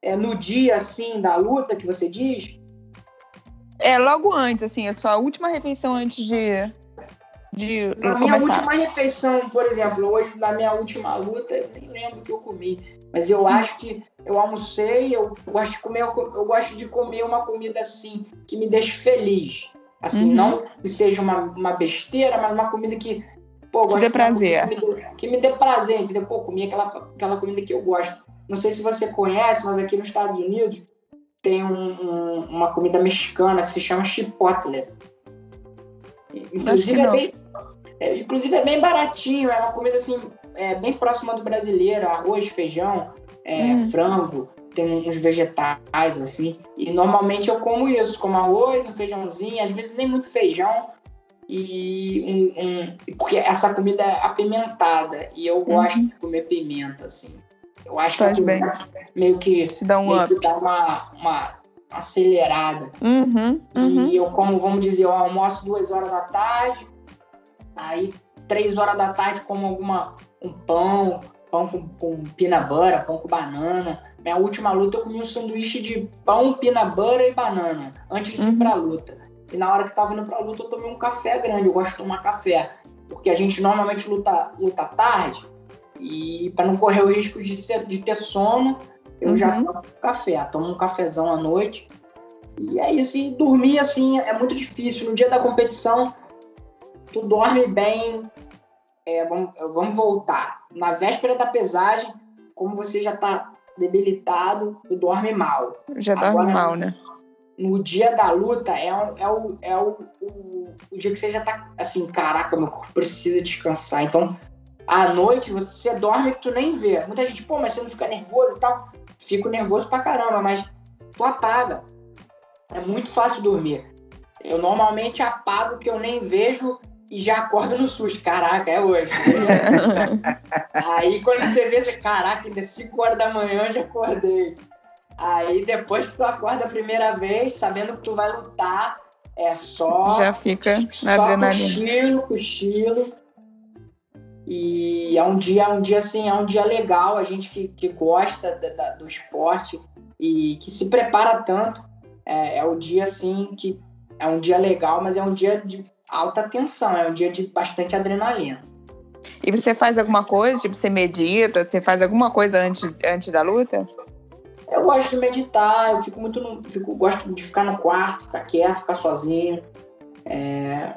é, no dia assim da luta que você diz. É logo antes, assim, a sua última refeição antes de de Na minha última refeição, por exemplo, hoje na minha última luta, eu nem lembro o que eu comi. Mas eu acho que eu almocei, eu gosto de comer, eu gosto de comer uma comida assim, que me deixe feliz. Assim, uhum. não que seja uma, uma besteira, mas uma comida que. Pô, que dê prazer. Que me, que me dê prazer, entendeu? Pô, comer aquela, aquela comida que eu gosto. Não sei se você conhece, mas aqui nos Estados Unidos tem um, um, uma comida mexicana que se chama chipotle. Inclusive é, bem, é, inclusive é bem baratinho, é uma comida assim, é, bem próxima do brasileiro, arroz, feijão, é, hum. frango, tem uns vegetais assim. E normalmente eu como isso, como arroz, um feijãozinho, às vezes nem muito feijão. E um, um, porque essa comida é apimentada e eu gosto uhum. de comer pimenta, assim. Eu acho Faz que bem. meio que, Se dá, um meio que dá uma, uma acelerada. Uhum, uhum. E eu, como vamos dizer, eu almoço duas horas da tarde, aí três horas da tarde como alguma um pão, pão com, com peanut butter, pão com banana. Minha última luta eu comi um sanduíche de pão, peanut butter e banana, antes de uhum. ir pra luta. E na hora que tava indo pra luta, eu tomei um café grande. Eu gosto de tomar café. Porque a gente normalmente luta, luta tarde. E para não correr o risco de, ser, de ter sono, eu uhum. já tomo café. Tomo um cafezão à noite. E é isso. E dormir, assim, é muito difícil. No dia da competição, tu dorme bem. É, vamos, vamos voltar. Na véspera da pesagem, como você já tá debilitado, tu dorme mal. Já Agora, dorme mal, né? no dia da luta é, é, o, é o, o, o, dia que você já tá assim, caraca, meu corpo precisa descansar. Então, à noite você dorme que tu nem vê. Muita gente, pô, mas você não fica nervoso e tal. Fico nervoso pra caramba, mas tu apaga. É muito fácil dormir. Eu normalmente apago que eu nem vejo e já acordo no susto. Caraca, é hoje. Aí quando você vê, você, caraca, ainda 5 horas da manhã já acordei. Aí depois que tu acorda a primeira vez, sabendo que tu vai lutar, é só. Já fica na só adrenalina. Cochilo, cochilo. E é um dia, um dia assim, é um dia legal, a gente que, que gosta da, da, do esporte e que se prepara tanto. É, é o dia assim que é um dia legal, mas é um dia de alta tensão, é um dia de bastante adrenalina. E você faz alguma coisa, tipo, você medita, você faz alguma coisa antes, antes da luta? Eu gosto de meditar, eu fico muito no, fico, gosto de ficar no quarto, ficar quieto, ficar sozinho. É,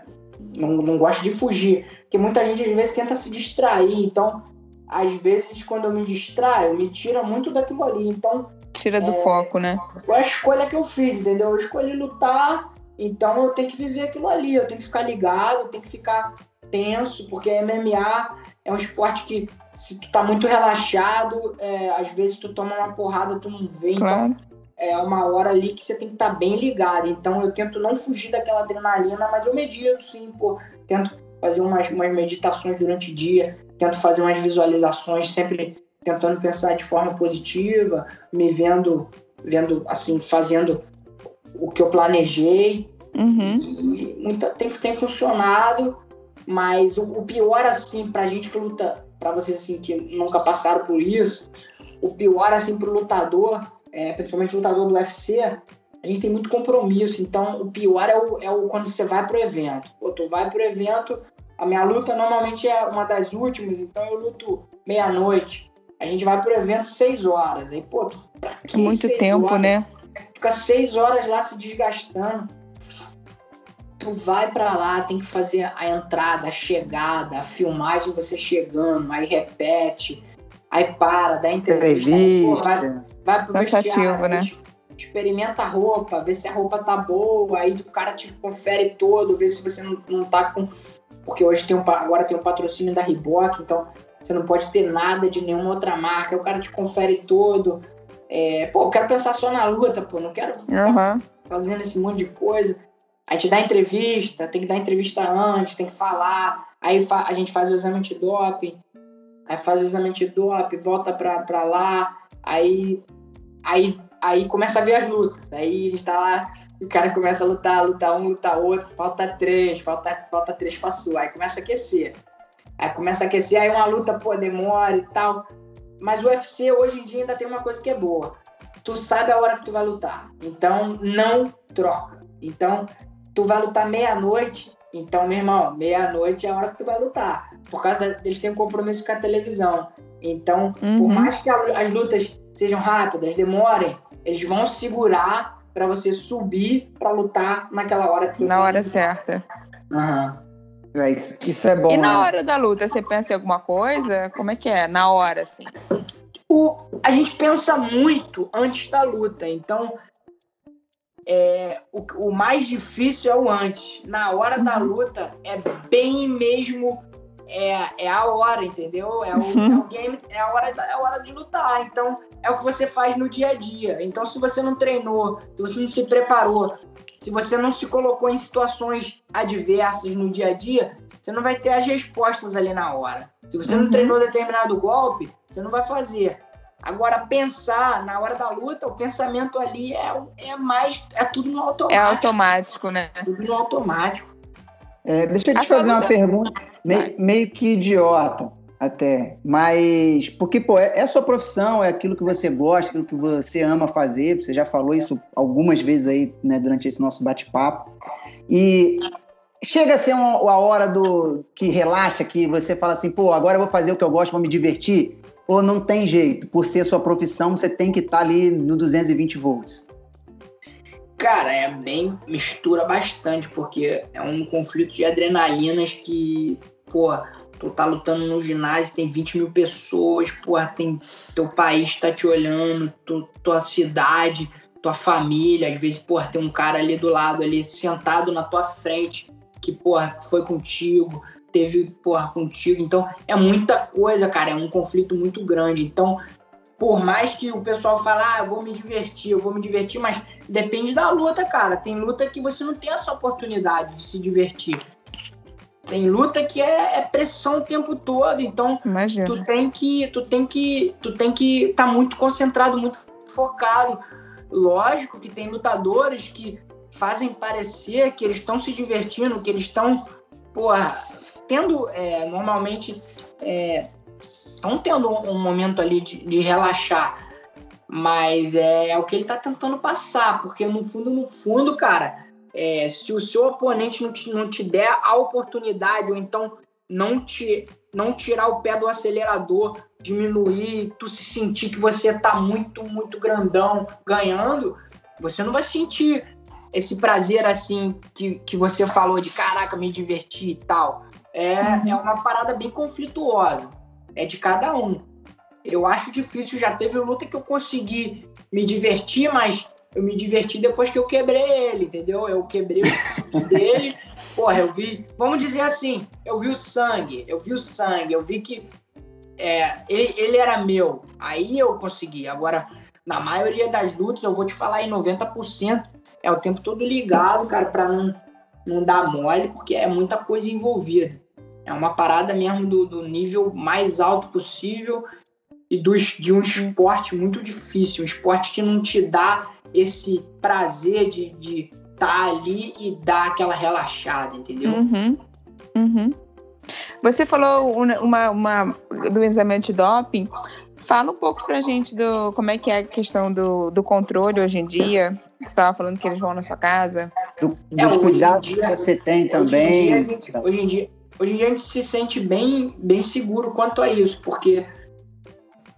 não, não gosto de fugir, porque muita gente às vezes tenta se distrair, então às vezes quando eu me distraio, me tira muito daquilo ali, então tira do é, foco, né? Foi a escolha que eu fiz, entendeu? Eu escolhi lutar, então eu tenho que viver aquilo ali, eu tenho que ficar ligado, eu tenho que ficar tenso, porque MMA é um esporte que se tu tá muito relaxado, é, às vezes tu toma uma porrada, tu não vê, então claro. então é uma hora ali que você tem que estar tá bem ligado. Então eu tento não fugir daquela adrenalina, mas eu medito sim, pô, tento fazer umas, umas meditações durante o dia, tento fazer umas visualizações, sempre tentando pensar de forma positiva, me vendo, vendo assim, fazendo o que eu planejei. Uhum. E muita, tem, tem funcionado, mas o, o pior, assim, pra gente que luta para vocês assim que nunca passaram por isso, o pior assim pro lutador, é, principalmente o lutador do UFC, a gente tem muito compromisso. Então, o pior é o, é o quando você vai pro evento. Pô, tu vai pro evento, a minha luta normalmente é uma das últimas, então eu luto meia-noite. A gente vai pro evento seis horas. Aí, pô, tu, pra que é muito tempo, horas? né? Fica seis horas lá se desgastando tu vai para lá, tem que fazer a entrada, a chegada, a filmagem você chegando, aí repete, aí para, dá entrevista, entrevista. vai, vai pro vestiário, né? experimenta a roupa, vê se a roupa tá boa, aí o cara te confere todo, vê se você não, não tá com... Porque hoje tem um, agora tem um patrocínio da Reebok, então você não pode ter nada de nenhuma outra marca, o cara te confere todo. É, pô, eu quero pensar só na luta, pô, não quero uhum. fazendo esse monte de coisa. A gente dá entrevista, tem que dar entrevista antes, tem que falar. Aí a gente faz o exame de doping, aí faz o exame de doping, volta pra, pra lá, aí, aí, aí começa a ver as lutas. Aí a gente tá lá, o cara começa a lutar, lutar um, lutar outro, falta três, falta, falta três passou. Aí começa a aquecer. Aí começa a aquecer, aí uma luta, pô, demora e tal. Mas o UFC hoje em dia ainda tem uma coisa que é boa. Tu sabe a hora que tu vai lutar. Então não troca. Então, tu vai lutar meia-noite, então, meu irmão, meia-noite é a hora que tu vai lutar. Por causa deles eles têm um compromisso com a televisão. Então, uhum. por mais que as lutas sejam rápidas, demorem, eles vão segurar para você subir para lutar naquela hora que Na hora certa. Uhum. É, isso, isso é bom. E na né? hora da luta, você pensa em alguma coisa? Como é que é? Na hora, assim? O, a gente pensa muito antes da luta. Então, é, o, o, mais difícil é o antes. Na hora da uhum. luta é bem mesmo é, é a hora, entendeu? É o, uhum. é o game, é a, hora, é a hora de lutar. Então é o que você faz no dia a dia. Então se você não treinou, se você não se preparou, se você não se colocou em situações adversas no dia a dia, você não vai ter as respostas ali na hora. Se você uhum. não treinou determinado golpe, você não vai fazer. Agora, pensar na hora da luta, o pensamento ali é, é mais. É tudo no automático. É automático, né? Tudo no automático. É, deixa eu te fazer uma pergunta meio, meio, que idiota, até. Mas. Porque, pô, é, é a sua profissão, é aquilo que você gosta, aquilo que você ama fazer. Você já falou isso algumas vezes aí, né, durante esse nosso bate-papo. E chega a ser uma, a hora do que relaxa, que você fala assim, pô, agora eu vou fazer o que eu gosto, vou me divertir. Ou não tem jeito, por ser sua profissão, você tem que estar tá ali no 220 volts? Cara, é bem. mistura bastante, porque é um conflito de adrenalinas que, pô, tu tá lutando no ginásio, tem 20 mil pessoas, pô, tem. Teu país tá te olhando, tu, tua cidade, tua família, às vezes, pô, tem um cara ali do lado, ali, sentado na tua frente, que, pô, foi contigo, teve, porra, contigo. Então, é muita coisa, cara, é um conflito muito grande. Então, por mais que o pessoal fale, ah, eu vou me divertir, eu vou me divertir, mas depende da luta, cara. Tem luta que você não tem essa oportunidade de se divertir. Tem luta que é, é pressão o tempo todo, então Imagina. tu tem que tu tem que tu tem que estar tá muito concentrado, muito focado. Lógico que tem lutadores que fazem parecer que eles estão se divertindo, que eles estão, porra, tendo é, normalmente é, estão tendo um momento ali de, de relaxar. Mas é, é, o que ele está tentando passar, porque no fundo, no fundo, cara, é, se o seu oponente não te, não te der a oportunidade, ou então não te não tirar o pé do acelerador, diminuir, tu se sentir que você tá muito, muito grandão ganhando, você não vai sentir esse prazer assim que, que você falou de caraca, me diverti e tal. É, uhum. é uma parada bem conflituosa é de cada um. Eu acho difícil, já teve luta que eu consegui me divertir, mas eu me diverti depois que eu quebrei ele, entendeu? Eu quebrei o dele. Porra, eu vi. Vamos dizer assim, eu vi o sangue, eu vi o sangue, eu vi que é, ele, ele era meu. Aí eu consegui. Agora, na maioria das lutas, eu vou te falar em 90%, é o tempo todo ligado, cara, para não, não dar mole, porque é muita coisa envolvida. É uma parada mesmo do, do nível mais alto possível e do, de um esporte muito difícil, um esporte que não te dá esse prazer de estar de tá ali e dar aquela relaxada, entendeu? Uhum. Uhum. Você falou uma, uma, do exame de doping. Fala um pouco pra gente do como é que é a questão do, do controle hoje em dia. Você estava falando que eles vão na sua casa. Do, dos é, cuidados dia, que você tem também. Hoje em, dia, hoje em dia, hoje em dia a gente se sente bem, bem seguro quanto a isso, porque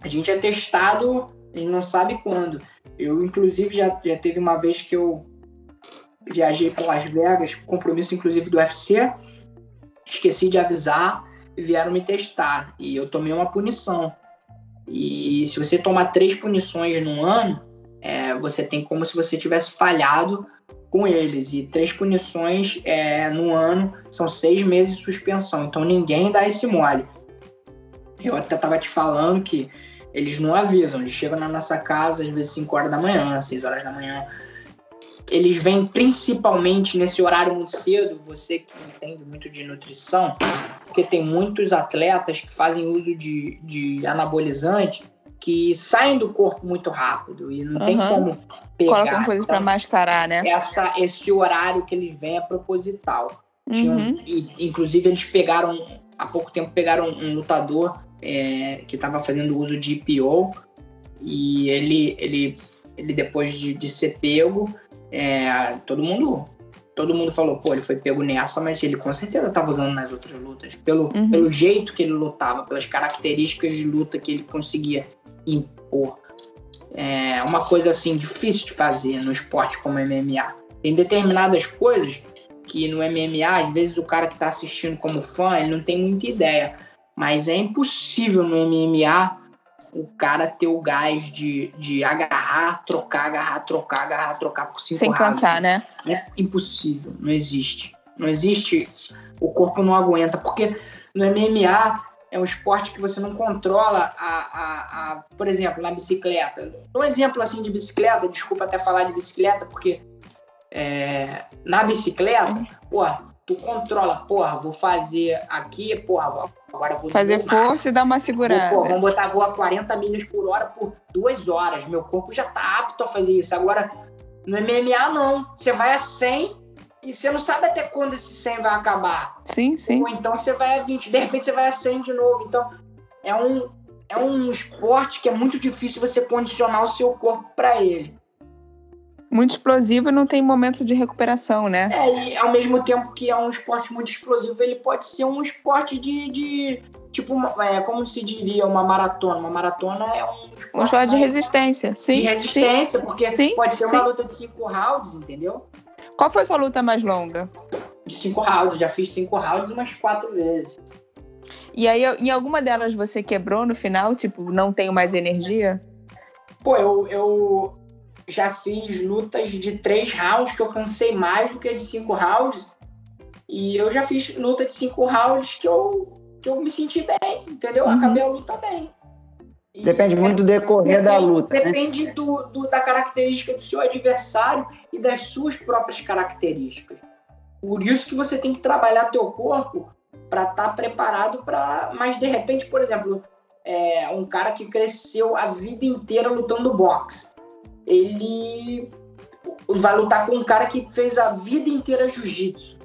a gente é testado e não sabe quando. Eu, inclusive, já, já teve uma vez que eu viajei para Las Vegas, compromisso inclusive do UFC, esqueci de avisar vieram me testar. E eu tomei uma punição. E se você tomar três punições num ano, é, você tem como se você tivesse falhado com eles. E três punições é, no ano são seis meses de suspensão. Então ninguém dá esse mole. Eu até estava te falando que eles não avisam, eles chegam na nossa casa às vezes 5 horas da manhã, 6 horas da manhã. Eles vêm principalmente nesse horário muito cedo, você que entende muito de nutrição, porque tem muitos atletas que fazem uso de, de anabolizante que saem do corpo muito rápido e não uhum. tem como pegar. Colocam coisas então, para mascarar, né? Essa, esse horário que eles vêm é proposital. Uhum. e, inclusive, eles pegaram, há pouco tempo, pegaram um lutador é, que estava fazendo uso de IPO e ele, ele, ele depois de, de ser pego, é, todo mundo todo mundo falou, pô, ele foi pego nessa, mas ele com certeza estava usando nas outras lutas. Pelo, uhum. pelo jeito que ele lutava, pelas características de luta que ele conseguia impor. É uma coisa assim difícil de fazer no esporte como MMA. Tem determinadas coisas que no MMA, às vezes o cara que está assistindo como fã, ele não tem muita ideia. Mas é impossível no MMA o cara ter o gás de, de agarrar, trocar, agarrar, trocar, agarrar, trocar por cinco Sem cansar, né? É impossível, não existe. Não existe, o corpo não aguenta, porque no MMA é um esporte que você não controla a, a, a por exemplo, na bicicleta. Um exemplo assim de bicicleta, desculpa até falar de bicicleta, porque é, na bicicleta, uhum. porra, tu controla, porra, vou fazer aqui, porra, agora vou fazer força e dar uma segurada. Vou, porra, vamos botar vou a 40 milhas por hora por duas horas. Meu corpo já tá apto a fazer isso. Agora, no MMA, não. Você vai a 100 e você não sabe até quando esse 100 vai acabar. Sim, sim. Ou então você vai a 20, de repente você vai a 100 de novo. Então, é um, é um esporte que é muito difícil você condicionar o seu corpo para ele. muito explosivo e não tem momento de recuperação, né? É, e ao mesmo tempo que é um esporte muito explosivo, ele pode ser um esporte de. de tipo, é, como se diria, uma maratona. Uma maratona é um esporte. Um esporte de resistência, sim. De resistência, sim, porque sim, pode ser sim. uma luta de cinco rounds, entendeu? Qual foi sua luta mais longa? De cinco rounds, já fiz cinco rounds umas quatro vezes. E aí, em alguma delas você quebrou no final? Tipo, não tenho mais energia? Pô, eu, eu já fiz lutas de três rounds que eu cansei mais do que de cinco rounds. E eu já fiz luta de cinco rounds que eu, que eu me senti bem, entendeu? Uhum. Acabei a luta bem. Depende muito do decorrer depende, da luta. Né? Depende né? do, do, da característica do seu adversário e das suas próprias características. Por isso que você tem que trabalhar teu corpo para estar tá preparado para. Mas de repente, por exemplo, é um cara que cresceu a vida inteira lutando boxe ele vai lutar com um cara que fez a vida inteira jiu-jitsu.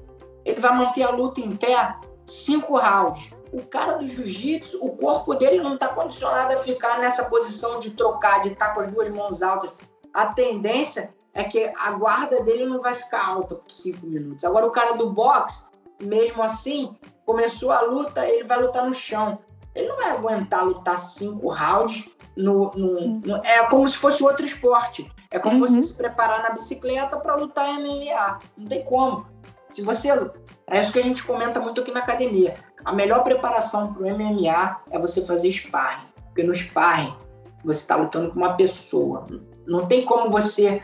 Ele vai manter a luta em pé cinco rounds. O cara do jiu-jitsu, o corpo dele não está condicionado a ficar nessa posição de trocar, de estar tá com as duas mãos altas. A tendência é que a guarda dele não vai ficar alta por cinco minutos. Agora, o cara do boxe, mesmo assim, começou a luta, ele vai lutar no chão. Ele não vai aguentar lutar cinco rounds no, no, no, é como se fosse outro esporte. É como uhum. você se preparar na bicicleta para lutar MMA. Não tem como. Se você. É isso que a gente comenta muito aqui na academia. A melhor preparação para o MMA é você fazer sparring. Porque no sparring você está lutando com uma pessoa. Não tem como você,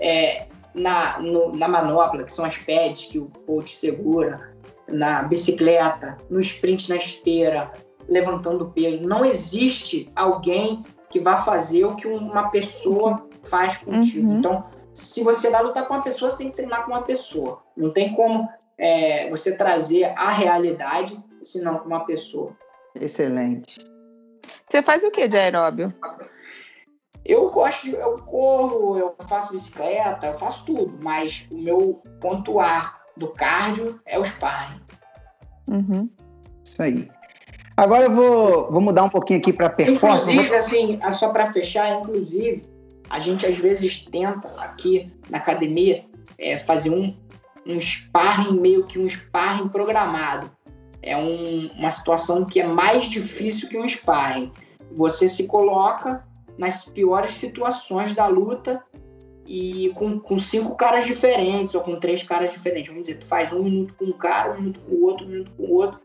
é, na, no, na manopla, que são as pads que o coach segura, na bicicleta, no sprint na esteira, levantando peso. Não existe alguém que vá fazer o que uma pessoa faz contigo. Uhum. Então, se você vai lutar com uma pessoa, você tem que treinar com uma pessoa. Não tem como é, você trazer a realidade senão com uma pessoa. Excelente. Você faz o que de aeróbio? Eu gosto, de, eu corro, eu faço bicicleta, eu faço tudo, mas o meu ponto A do cardio é o sparring. Uhum. Isso aí. Agora eu vou, vou mudar um pouquinho aqui para performance. Inclusive, assim, só para fechar, inclusive, a gente às vezes tenta aqui na academia é, fazer um, um sparring, meio que um sparring programado. É um, uma situação que é mais difícil que um sparring. Você se coloca nas piores situações da luta e com, com cinco caras diferentes ou com três caras diferentes. Vamos dizer, tu faz um minuto com um cara, um minuto com o outro, um minuto com o outro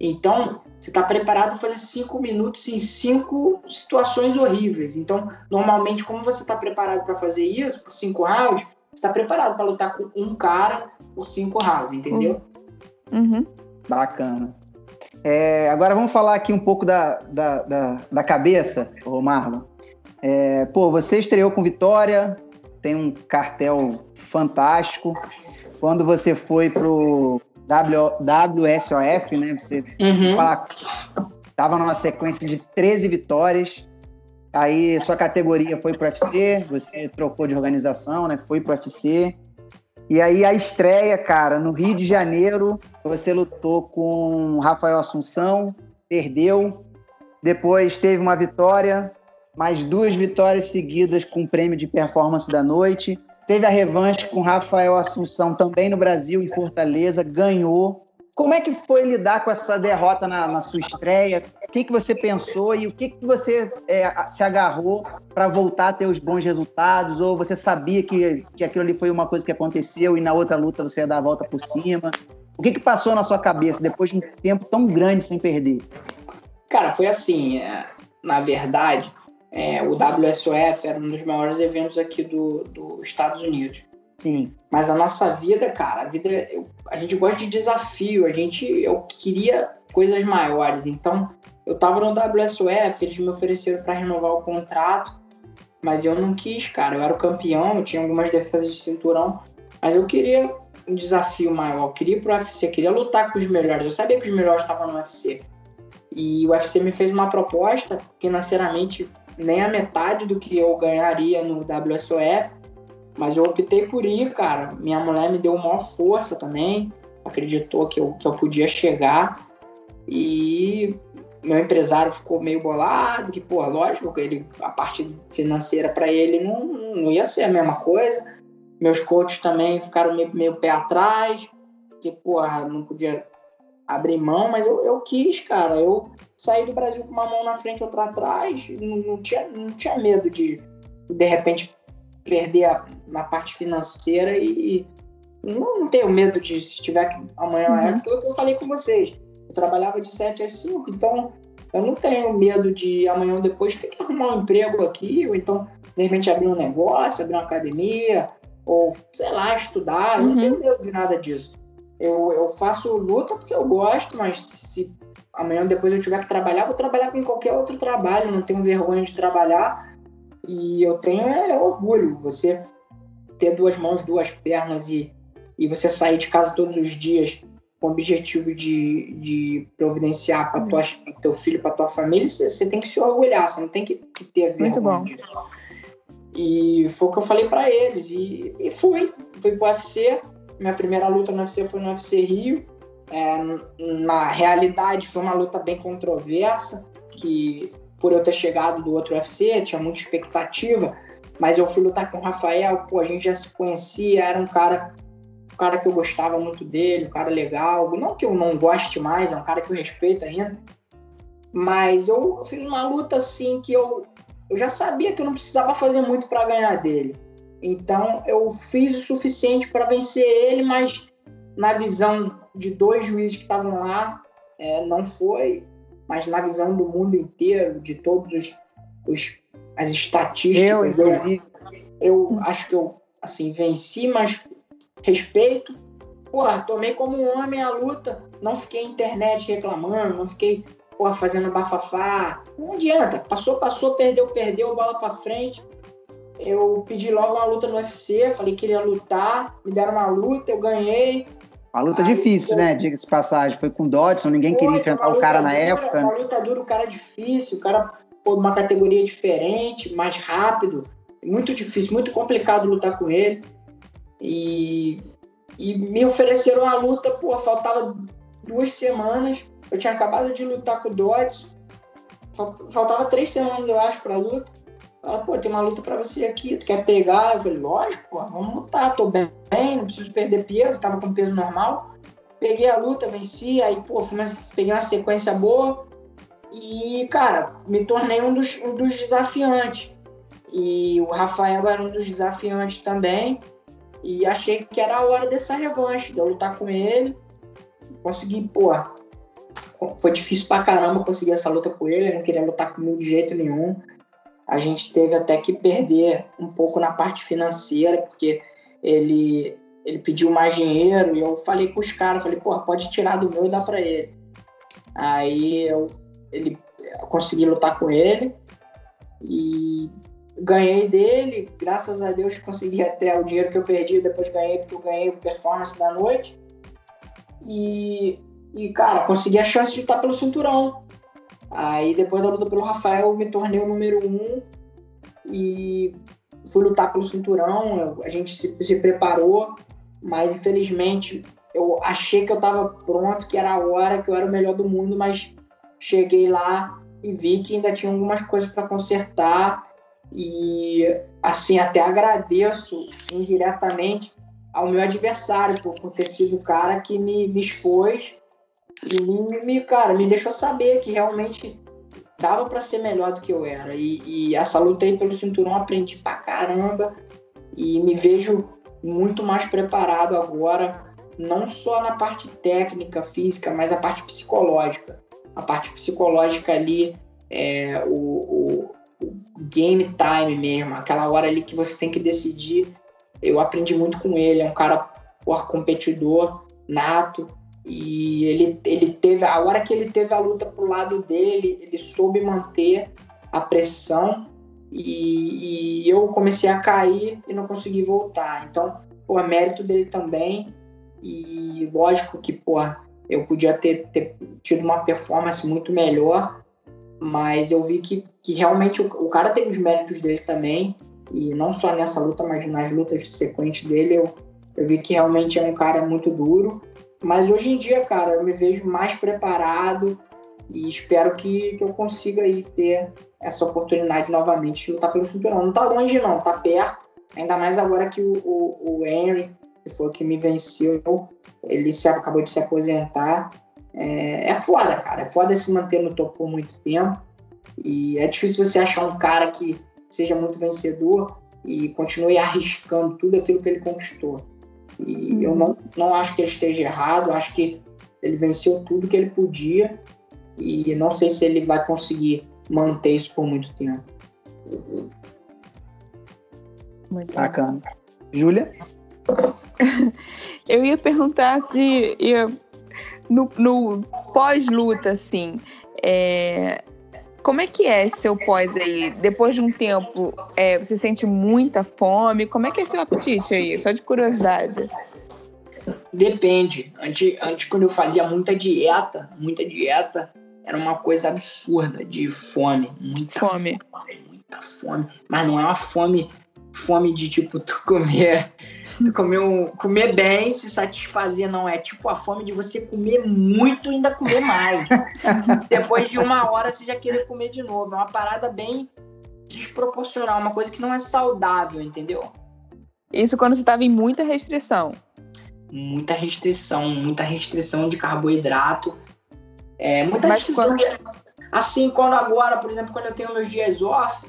então, você está preparado para fazer cinco minutos em cinco situações horríveis. Então, normalmente, como você está preparado para fazer isso, por cinco rounds, você está preparado para lutar com um cara por cinco rounds, entendeu? Uhum. Bacana. É, agora vamos falar aqui um pouco da, da, da, da cabeça, ô Marlon. É, pô, você estreou com vitória, tem um cartel fantástico. Quando você foi pro WSOF, né? Você uhum. tava numa sequência de 13 vitórias. Aí sua categoria foi pro UFC, você trocou de organização, né? Foi pro UFC. E aí a estreia, cara, no Rio de Janeiro, você lutou com Rafael Assunção, perdeu. Depois teve uma vitória, mais duas vitórias seguidas com prêmio de performance da noite. Teve a revanche com Rafael Assunção também no Brasil, em Fortaleza, ganhou. Como é que foi lidar com essa derrota na, na sua estreia? O que, que você pensou e o que, que você é, se agarrou para voltar a ter os bons resultados? Ou você sabia que, que aquilo ali foi uma coisa que aconteceu e na outra luta você ia dar a volta por cima? O que, que passou na sua cabeça depois de um tempo tão grande sem perder? Cara, foi assim. É, na verdade, é, o WSOF era um dos maiores eventos aqui dos do Estados Unidos. Sim. Mas a nossa vida, cara, a vida, eu, a gente gosta de desafio, a gente, eu queria coisas maiores. Então, eu tava no WSOF, eles me ofereceram para renovar o contrato, mas eu não quis, cara. Eu era o campeão, eu tinha algumas defesas de cinturão, mas eu queria um desafio maior, eu queria ir pro UFC, queria lutar com os melhores. Eu sabia que os melhores estavam no UFC. E o UFC me fez uma proposta financeiramente nem a metade do que eu ganharia no WSOF, mas eu optei por ir, cara. Minha mulher me deu maior força também, acreditou que eu, que eu podia chegar e meu empresário ficou meio bolado, que, pô, lógico, ele, a parte financeira para ele não, não ia ser a mesma coisa, Meus coaches também ficaram meio, meio pé atrás, que, porra, não podia abrir mão, mas eu, eu quis, cara. Eu saí do Brasil com uma mão na frente e outra atrás, não, não, tinha, não tinha medo de, de repente, perder a, na parte financeira e, não, não, tenho medo de se tiver que amanhã uhum. é aquilo que eu falei com vocês. Eu trabalhava de 7 às 5, então eu não tenho medo de amanhã ou depois ter que arrumar um emprego aqui, ou então, de repente, abrir um negócio, abrir uma academia, ou, sei lá, estudar. Eu não tenho uhum. medo de nada disso. Eu, eu faço luta porque eu gosto, mas se amanhã ou depois eu tiver que trabalhar, vou trabalhar com qualquer outro trabalho, não tenho vergonha de trabalhar. E eu tenho é, orgulho. Você ter duas mãos, duas pernas e, e você sair de casa todos os dias com o objetivo de, de providenciar para uhum. teu filho, para tua família, você, você, tem que se orgulhar, você não tem que, que ter vergonha Muito bom. disso. E foi o que eu falei para eles. E, e fui. Fui pro UFC. Minha primeira luta no UFC foi no UFC Rio. É, na realidade, foi uma luta bem controversa. Que por eu ter chegado do outro UFC, tinha muita expectativa. Mas eu fui lutar com o Rafael. Pô, a gente já se conhecia. Era um cara um cara que eu gostava muito dele, um cara legal. Não que eu não goste mais, é um cara que eu respeito ainda. Mas eu fiz uma luta assim que eu, eu já sabia que eu não precisava fazer muito para ganhar dele. Então eu fiz o suficiente para vencer ele, mas na visão de dois juízes que estavam lá, é, não foi. Mas na visão do mundo inteiro, de todos os, os as estatísticas, eu, inclusive, eu acho que eu assim venci, mas respeito. Porra, tomei como um homem a luta, não fiquei na internet reclamando, não fiquei porra, fazendo bafafá. Não adianta. Passou, passou, perdeu, perdeu, bola pra frente. Eu pedi logo uma luta no UFC, falei que queria lutar, me deram uma luta, eu ganhei. Uma luta Aí, difícil, né? Diga-se passagem. Foi com Dodson, ninguém Foi, queria enfrentar o cara dura, na época. Uma luta dura, o cara é difícil, o cara pô, uma categoria diferente, mais rápido. Muito difícil, muito complicado lutar com ele. E, e me ofereceram uma luta, pô, faltava duas semanas. Eu tinha acabado de lutar com o Dodds. Faltava três semanas, eu acho, pra luta. Ela, pô, tem uma luta pra você aqui, tu quer pegar? Eu falei, lógico, pô, vamos lutar, tô bem, não preciso perder peso, tava com peso normal. Peguei a luta, venci, aí, pô, peguei uma sequência boa. E, cara, me tornei um dos, um dos desafiantes. E o Rafael era um dos desafiantes também. E achei que era a hora dessa revanche, de eu lutar com ele. Consegui, pô, foi difícil pra caramba conseguir essa luta com ele, ele não queria lutar comigo de jeito nenhum. A gente teve até que perder um pouco na parte financeira, porque ele, ele pediu mais dinheiro e eu falei com os caras, falei, pô, pode tirar do meu e dar pra ele. Aí eu, ele, eu consegui lutar com ele e ganhei dele, graças a Deus consegui até o dinheiro que eu perdi, depois ganhei porque eu ganhei o performance da noite. E, e cara, consegui a chance de estar pelo cinturão. Aí depois da luta pelo Rafael, eu me tornei o número um e fui lutar pelo cinturão. A gente se, se preparou, mas infelizmente eu achei que eu estava pronto, que era a hora, que eu era o melhor do mundo, mas cheguei lá e vi que ainda tinha algumas coisas para consertar e assim até agradeço indiretamente ao meu adversário por, por ter sido o cara que me, me expôs e me, cara, me deixou saber que realmente dava para ser melhor do que eu era. E, e, essa luta aí pelo cinturão aprendi pra caramba e me vejo muito mais preparado agora, não só na parte técnica, física, mas a parte psicológica. A parte psicológica ali, é, o, o game time mesmo, aquela hora ali que você tem que decidir. Eu aprendi muito com ele, é um cara por competidor nato e ele, ele teve a hora que ele teve a luta pro lado dele, ele soube manter a pressão e, e eu comecei a cair e não consegui voltar. Então, pô, é mérito dele também e lógico que, pô, eu podia ter, ter tido uma performance muito melhor, mas eu vi que, que realmente o, o, cara tem os méritos dele também, e não só nessa luta, mas nas lutas sequentes dele, eu, eu vi que realmente é um cara muito duro. Mas hoje em dia, cara, eu me vejo mais preparado e espero que, que eu consiga aí ter essa oportunidade novamente de lutar pelo cinturão. Não tá longe não, tá perto, Ainda mais agora que o, o, o Henry, que foi o que me venceu, ele se, acabou de se aposentar. É, é foda, cara. É foda se manter no topo por muito tempo. E é difícil você achar um cara que seja muito vencedor e continue arriscando tudo aquilo que ele conquistou. E uhum. eu não, não acho que ele esteja errado, acho que ele venceu tudo que ele podia e não sei se ele vai conseguir manter isso por muito tempo. Muito bacana. Júlia? Eu ia perguntar de. Ia, no, no pós-luta, assim. É, como é que é seu pós aí? Depois de um tempo, é, você sente muita fome? Como é que é seu apetite aí? Só de curiosidade. Depende. Antes, antes, quando eu fazia muita dieta, muita dieta, era uma coisa absurda de fome. Muita fome. fome muita fome. Mas não é uma fome, fome de tipo tu comer comer, um, comer bem, se satisfazer, não é tipo a fome de você comer muito e ainda comer mais. Depois de uma hora você já querer comer de novo. É uma parada bem desproporcional, uma coisa que não é saudável, entendeu? Isso quando você estava em muita restrição. Muita restrição, muita restrição de carboidrato. É, muita Mas restrição quando... de... Assim, quando agora, por exemplo, quando eu tenho meus dias off,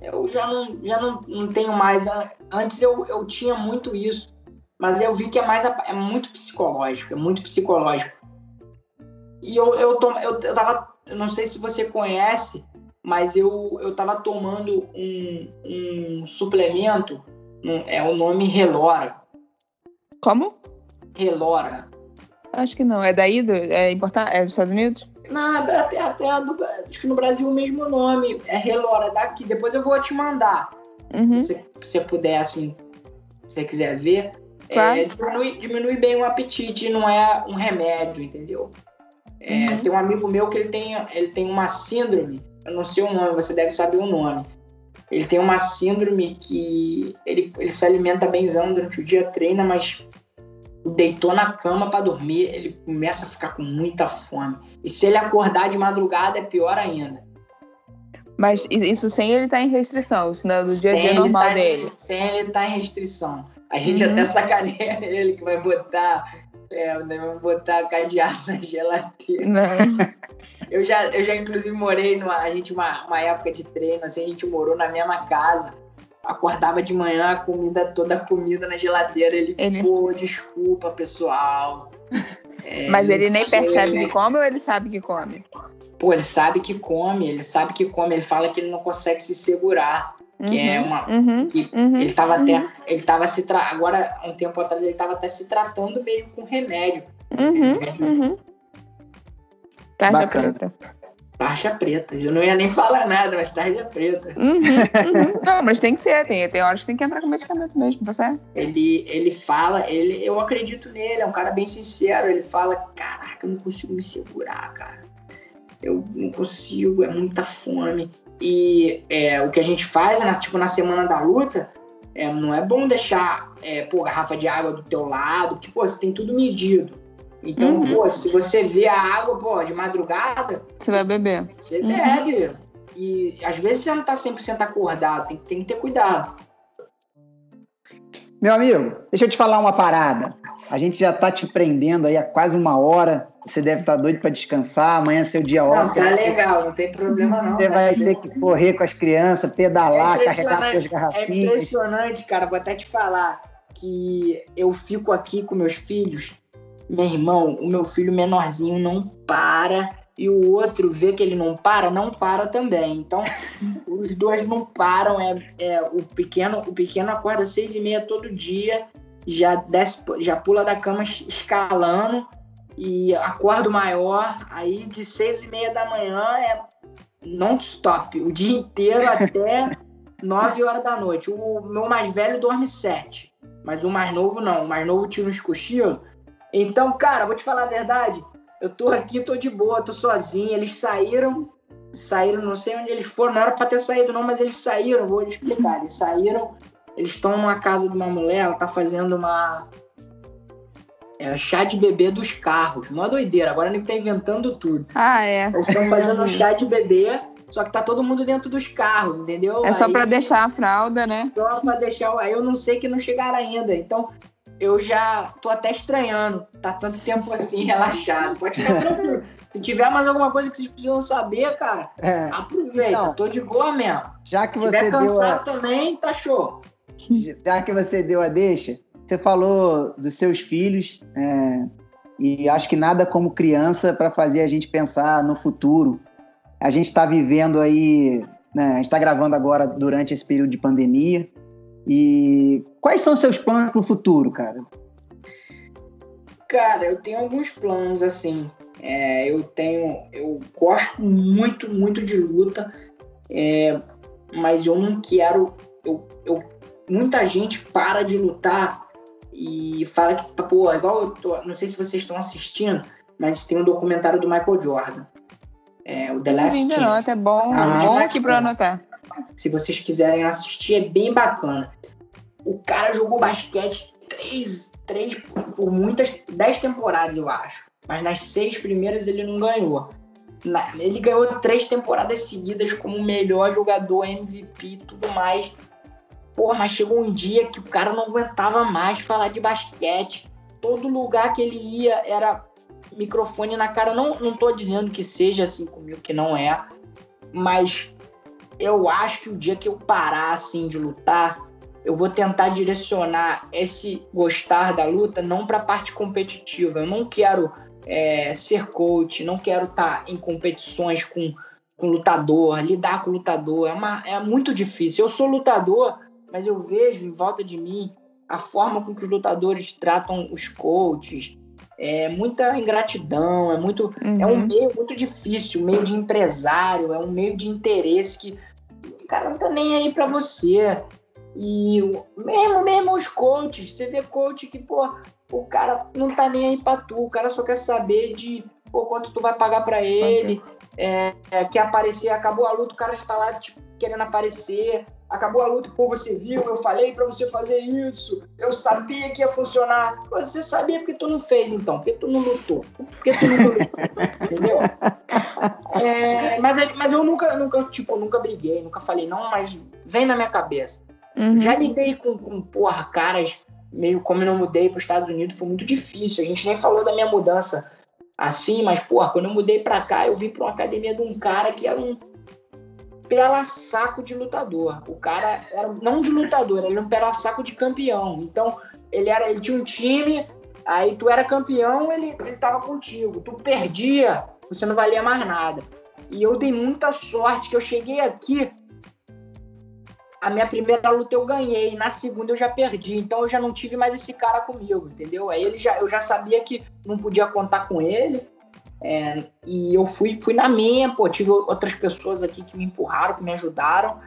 eu já não, já não, não tenho mais. Antes eu, eu tinha muito isso, mas eu vi que é mais é muito psicológico, é muito psicológico. E eu, eu, tom, eu, eu tava, eu não sei se você conhece, mas eu, eu tava tomando um, um suplemento, um, é o nome Relora. Como? Relora. Acho que não. É daí? Do, é, importante, é dos Estados Unidos? Não, até, até no, acho que no Brasil o mesmo nome. É Relora daqui. Depois eu vou te mandar. Uhum. Se você puder, assim, se você quiser ver. Claro. É, diminui, diminui bem o apetite, não é um remédio, entendeu? É, uhum. Tem um amigo meu que ele tem, ele tem uma síndrome, eu não sei o nome, você deve saber o nome. Ele tem uma síndrome que ele, ele se alimenta benzão durante o dia, treina, mas deitou na cama para dormir, ele começa a ficar com muita fome. E se ele acordar de madrugada, é pior ainda. Mas isso sem ele estar tá em restrição, isso não é do dia a dia normal tá dele. sem ele estar tá em restrição. A gente uhum. até sacaneia ele que vai botar, é, vai botar cadeado na geladeira. Não. Eu já, eu já inclusive morei numa, a gente uma, uma época de treino, assim, a gente morou na mesma casa acordava de manhã, a comida, toda a comida na geladeira. Ele, ele... pô, desculpa, pessoal. É, Mas ele nem sei, percebe que come ou ele sabe que come? Pô, ele sabe que come, ele sabe que come. Ele fala que ele não consegue se segurar. Uhum, que é uhum, uma. Uhum, que uhum, ele tava até. Uhum. Ele tava se tra... Agora, um tempo atrás, ele tava até se tratando meio com remédio. Uhum, uhum. Tarja preta. Tarja preta. Eu não ia nem falar nada, mas tarja preta. Uhum, uhum. Não, mas tem que ser, tem, tem horas que tem que entrar com medicamento mesmo, tá certo? Ele, ele fala, ele, eu acredito nele, é um cara bem sincero. Ele fala: Caraca, eu não consigo me segurar, cara. Eu não consigo, é muita fome. E é, o que a gente faz, né, tipo, na semana da luta, é, não é bom deixar é, pô, garrafa de água do teu lado, tipo, você tem tudo medido. Então, uhum. pô, se você vê a água, pô, de madrugada. Você vai beber. Você uhum. bebe. E às vezes você não tá 100% acordado, tem, tem que ter cuidado. Meu amigo, deixa eu te falar uma parada. A gente já tá te prendendo aí há quase uma hora. Você deve estar tá doido para descansar. Amanhã é seu dia off. Não, tá legal, não tem problema não. Você tá vai ter que correr com as crianças, pedalar, é carregar suas garrafinhas. É impressionante, cara. Vou até te falar que eu fico aqui com meus filhos meu irmão, o meu filho menorzinho não para e o outro vê que ele não para, não para também. Então, os dois não param. É, é o pequeno, o pequeno acorda às seis e meia todo dia, já desce, já pula da cama escalando e acorda o maior. Aí de seis e meia da manhã é non-stop, o dia inteiro até nove horas da noite. O meu mais velho dorme sete, mas o mais novo não. O mais novo tira uns cochilos então, cara, vou te falar a verdade. Eu tô aqui, tô de boa, tô sozinho. Eles saíram, saíram, não sei onde eles foram. Não era pra ter saído, não, mas eles saíram. Vou te explicar. Eles saíram, eles estão numa casa de uma mulher, ela tá fazendo uma. É, chá de bebê dos carros. Mó doideira. Agora ele tá inventando tudo. Ah, é. Eles estão fazendo um chá de bebê só que tá todo mundo dentro dos carros, entendeu? É só para deixar a fralda, né? Só pra deixar. Aí eu não sei que não chegaram ainda. Então, eu já tô até estranhando. Tá tanto tempo assim, relaxado. Pode ficar tranquilo. Se tiver mais alguma coisa que vocês precisam saber, cara, é. aproveita. Então, tô de boa mesmo. Já que Se você tiver cansado deu a... também, tá show. Já que você deu a deixa, você falou dos seus filhos. É, e acho que nada como criança para fazer a gente pensar no futuro. A gente está vivendo aí, né, a gente está gravando agora durante esse período de pandemia. E quais são os seus planos para o futuro, cara? Cara, eu tenho alguns planos assim. É, eu tenho, eu gosto muito, muito de luta, é, mas eu não quero. Eu, eu, muita gente para de lutar e fala que, pô, igual eu tô, não sei se vocês estão assistindo, mas tem um documentário do Michael Jordan. É, o The Last Chance. Nota, é bom, ah, bom aqui para anotar. Se vocês quiserem assistir, é bem bacana. O cara jogou basquete três, três por muitas, dez temporadas, eu acho mas nas seis primeiras ele não ganhou. Ele ganhou três temporadas seguidas como melhor jogador, MVP e tudo mais. Porra, mas chegou um dia que o cara não aguentava mais falar de basquete. Todo lugar que ele ia era microfone na cara. Não, não tô dizendo que seja assim comigo, que não é. Mas eu acho que o dia que eu parar assim de lutar, eu vou tentar direcionar esse gostar da luta não para a parte competitiva. Eu não quero é, ser coach, não quero estar tá em competições com, com lutador, lidar com lutador. É, uma, é muito difícil. Eu sou lutador, mas eu vejo em volta de mim a forma com que os lutadores tratam os coaches. É muita ingratidão, é muito. Uhum. É um uhum. meio muito difícil, meio de empresário, é um meio de interesse que o cara não tá nem aí para você. E mesmo, mesmo os coaches, você vê coach que, pô, o cara não tá nem aí pra tu, o cara só quer saber de pô, quanto tu vai pagar para ele, é, é, quer aparecer, acabou a luta, o cara está lá tipo, querendo aparecer, acabou a luta, pô, você viu, eu falei para você fazer isso, eu sabia que ia funcionar. Pô, você sabia porque tu não fez, então, porque tu não lutou, porque tu não lutou, entendeu? É, mas, mas eu nunca, nunca, tipo, nunca briguei, nunca falei, não, mas vem na minha cabeça. Uhum. Já lidei com, com, porra, caras meio como eu não mudei para os Estados Unidos, foi muito difícil. A gente nem falou da minha mudança assim, mas, porra, quando eu mudei para cá, eu vim para uma academia de um cara que era um pela saco de lutador. O cara era não de lutador, ele era um pela saco de campeão. Então, ele era, ele tinha um time, aí tu era campeão, ele, ele tava contigo. Tu perdia, você não valia mais nada. E eu dei muita sorte que eu cheguei aqui a minha primeira luta eu ganhei, na segunda eu já perdi, então eu já não tive mais esse cara comigo, entendeu? Aí ele já, eu já sabia que não podia contar com ele, é, e eu fui, fui na minha, pô, tive outras pessoas aqui que me empurraram, que me ajudaram,